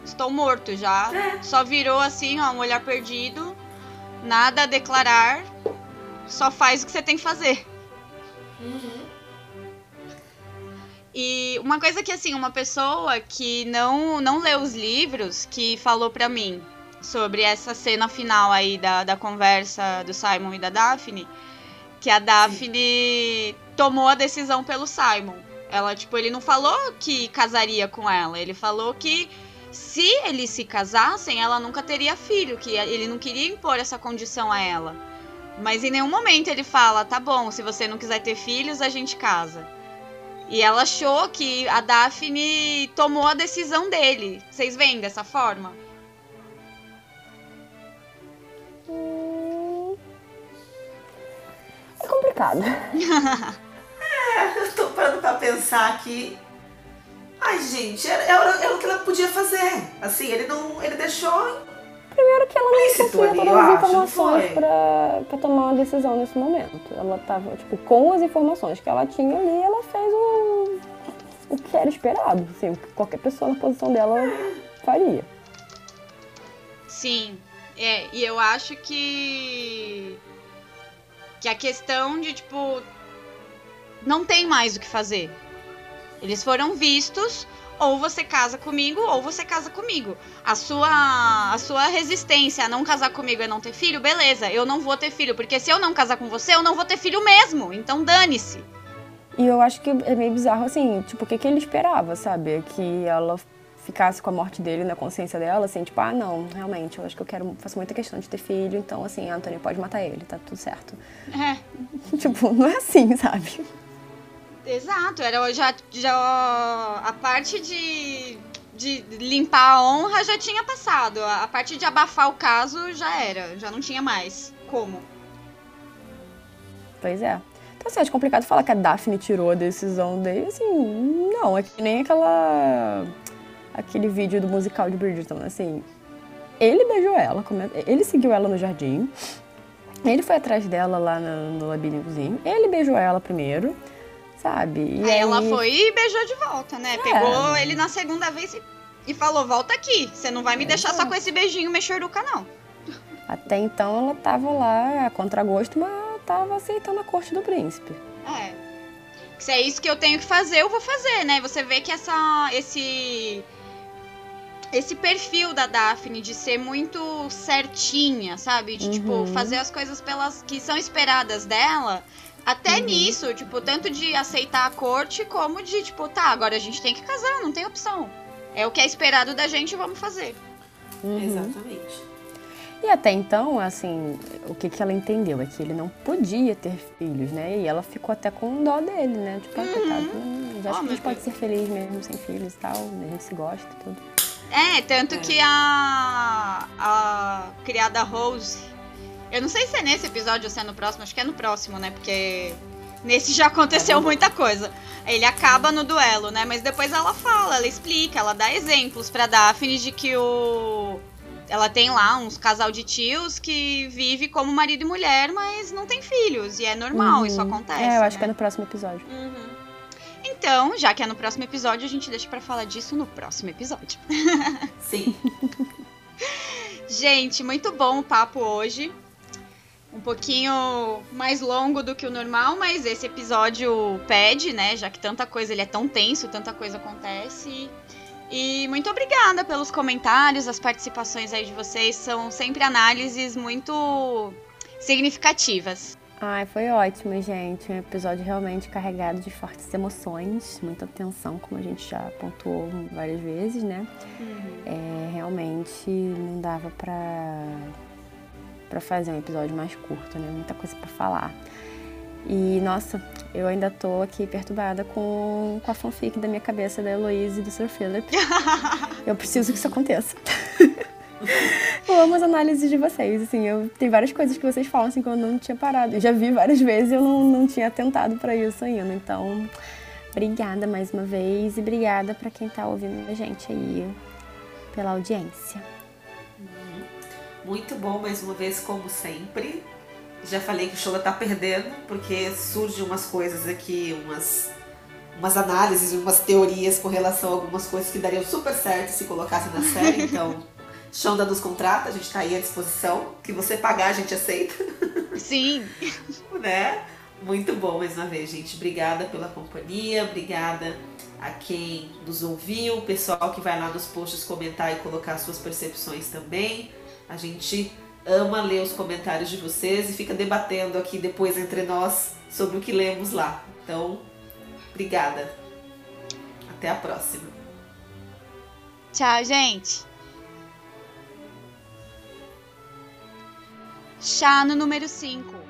estou morto já. É. Só virou assim, ó, um olhar perdido. Nada a declarar. Só faz o que você tem que fazer. Uhum. E uma coisa que, assim, uma pessoa que não, não leu os livros, que falou pra mim sobre essa cena final aí da, da conversa do Simon e da Daphne, que a Daphne Sim. tomou a decisão pelo Simon. Ela, tipo, ele não falou que casaria com ela, ele falou que se eles se casassem, ela nunca teria filho, que ele não queria impor essa condição a ela. Mas em nenhum momento ele fala, tá bom, se você não quiser ter filhos, a gente casa. E ela achou que a Daphne tomou a decisão dele. Vocês veem dessa forma? Hum... É complicado. é, eu tô parando pra pensar aqui. Ai, gente, era, era, era, o que ela podia fazer. Assim, ele não. Ele deixou Primeiro que ela não possuía todas as informações pra, pra tomar uma decisão nesse momento. Ela tava, tipo, com as informações que ela tinha ali, ela fez o, o que era esperado. Assim, o que qualquer pessoa na posição dela faria. Sim. É, e eu acho que. Que a questão de, tipo. Não tem mais o que fazer. Eles foram vistos ou você casa comigo ou você casa comigo. A sua a sua resistência a não casar comigo é não ter filho, beleza, eu não vou ter filho, porque se eu não casar com você, eu não vou ter filho mesmo. Então dane-se. E eu acho que é meio bizarro assim, tipo, o que, que ele esperava, sabe? Que ela ficasse com a morte dele na consciência dela, assim, tipo, ah, não, realmente, eu acho que eu quero, faço muita questão de ter filho, então, assim, Anthony pode matar ele, tá tudo certo. É. tipo, não é assim, sabe? Exato, era já, já a parte de, de limpar a honra já tinha passado. A parte de abafar o caso já era, já não tinha mais como. Pois é. Então, assim, acho complicado falar que a Daphne tirou a decisão dele, assim, não, é que nem aquela aquele vídeo do musical de Bridgerton, assim, ele beijou ela, ele seguiu ela no jardim, ele foi atrás dela lá no, no labirintozinho, ele beijou ela primeiro, sabe? E aí, aí, ela foi e beijou de volta, né? É. Pegou ele na segunda vez e, e falou: volta aqui, você não vai me é. deixar só com esse beijinho mexeruca, não. Até então ela tava lá a contragosto, mas tava aceitando a corte do príncipe. É. Se é isso que eu tenho que fazer, eu vou fazer, né? Você vê que essa, esse esse perfil da Daphne de ser muito certinha, sabe? De, tipo, uhum. tipo, fazer as coisas pelas que são esperadas dela. Até uhum. nisso, tipo, tanto de aceitar a corte, como de, tipo, tá, agora a gente tem que casar, não tem opção. É o que é esperado da gente, vamos fazer. Uhum. Exatamente. E até então, assim, o que, que ela entendeu é que ele não podia ter filhos, né? E ela ficou até com dó dele, né? Tipo, ah, coitado, hum, já oh, acho que a gente pode ser feliz mesmo sem filhos e tal, né? a gente se gosta e tudo. É, tanto é. que a, a criada Rose, eu não sei se é nesse episódio ou se é no próximo, acho que é no próximo, né? Porque nesse já aconteceu é muita coisa. Ele acaba no duelo, né? Mas depois ela fala, ela explica, ela dá exemplos pra Daphne de que o ela tem lá uns casal de tios que vive como marido e mulher, mas não tem filhos. E é normal, uhum. isso acontece. É, eu acho né? que é no próximo episódio. Uhum. Então, já que é no próximo episódio, a gente deixa para falar disso no próximo episódio. Sim. gente, muito bom o papo hoje. Um pouquinho mais longo do que o normal, mas esse episódio pede, né? Já que tanta coisa, ele é tão tenso, tanta coisa acontece. E muito obrigada pelos comentários, as participações aí de vocês. São sempre análises muito significativas. Ai, foi ótimo, gente. Um episódio realmente carregado de fortes emoções, muita tensão, como a gente já pontuou várias vezes, né? Uhum. É, realmente não dava pra, pra fazer um episódio mais curto, né? Muita coisa pra falar. E, nossa, eu ainda tô aqui perturbada com, com a fanfic da minha cabeça da Heloise e do Sir Philip. eu preciso que isso aconteça. eu amo as análises de vocês, assim, eu tem várias coisas que vocês falam assim que eu não tinha parado. Eu já vi várias vezes e eu não, não tinha atentado para isso ainda. Então, obrigada mais uma vez e obrigada para quem tá ouvindo a gente aí pela audiência. Muito bom mais uma vez, como sempre. Já falei que o show tá perdendo, porque surgem umas coisas aqui, umas, umas análises, umas teorias com relação a algumas coisas que dariam super certo se colocasse na série. Então, Shonda nos contrata, a gente tá aí à disposição. Que você pagar, a gente aceita. Sim. né? Muito bom mais uma vez, gente. Obrigada pela companhia, obrigada a quem nos ouviu, o pessoal que vai lá nos posts comentar e colocar suas percepções também. A gente ama ler os comentários de vocês e fica debatendo aqui depois entre nós sobre o que lemos lá. Então, obrigada. Até a próxima. Tchau, gente. Chá no número 5.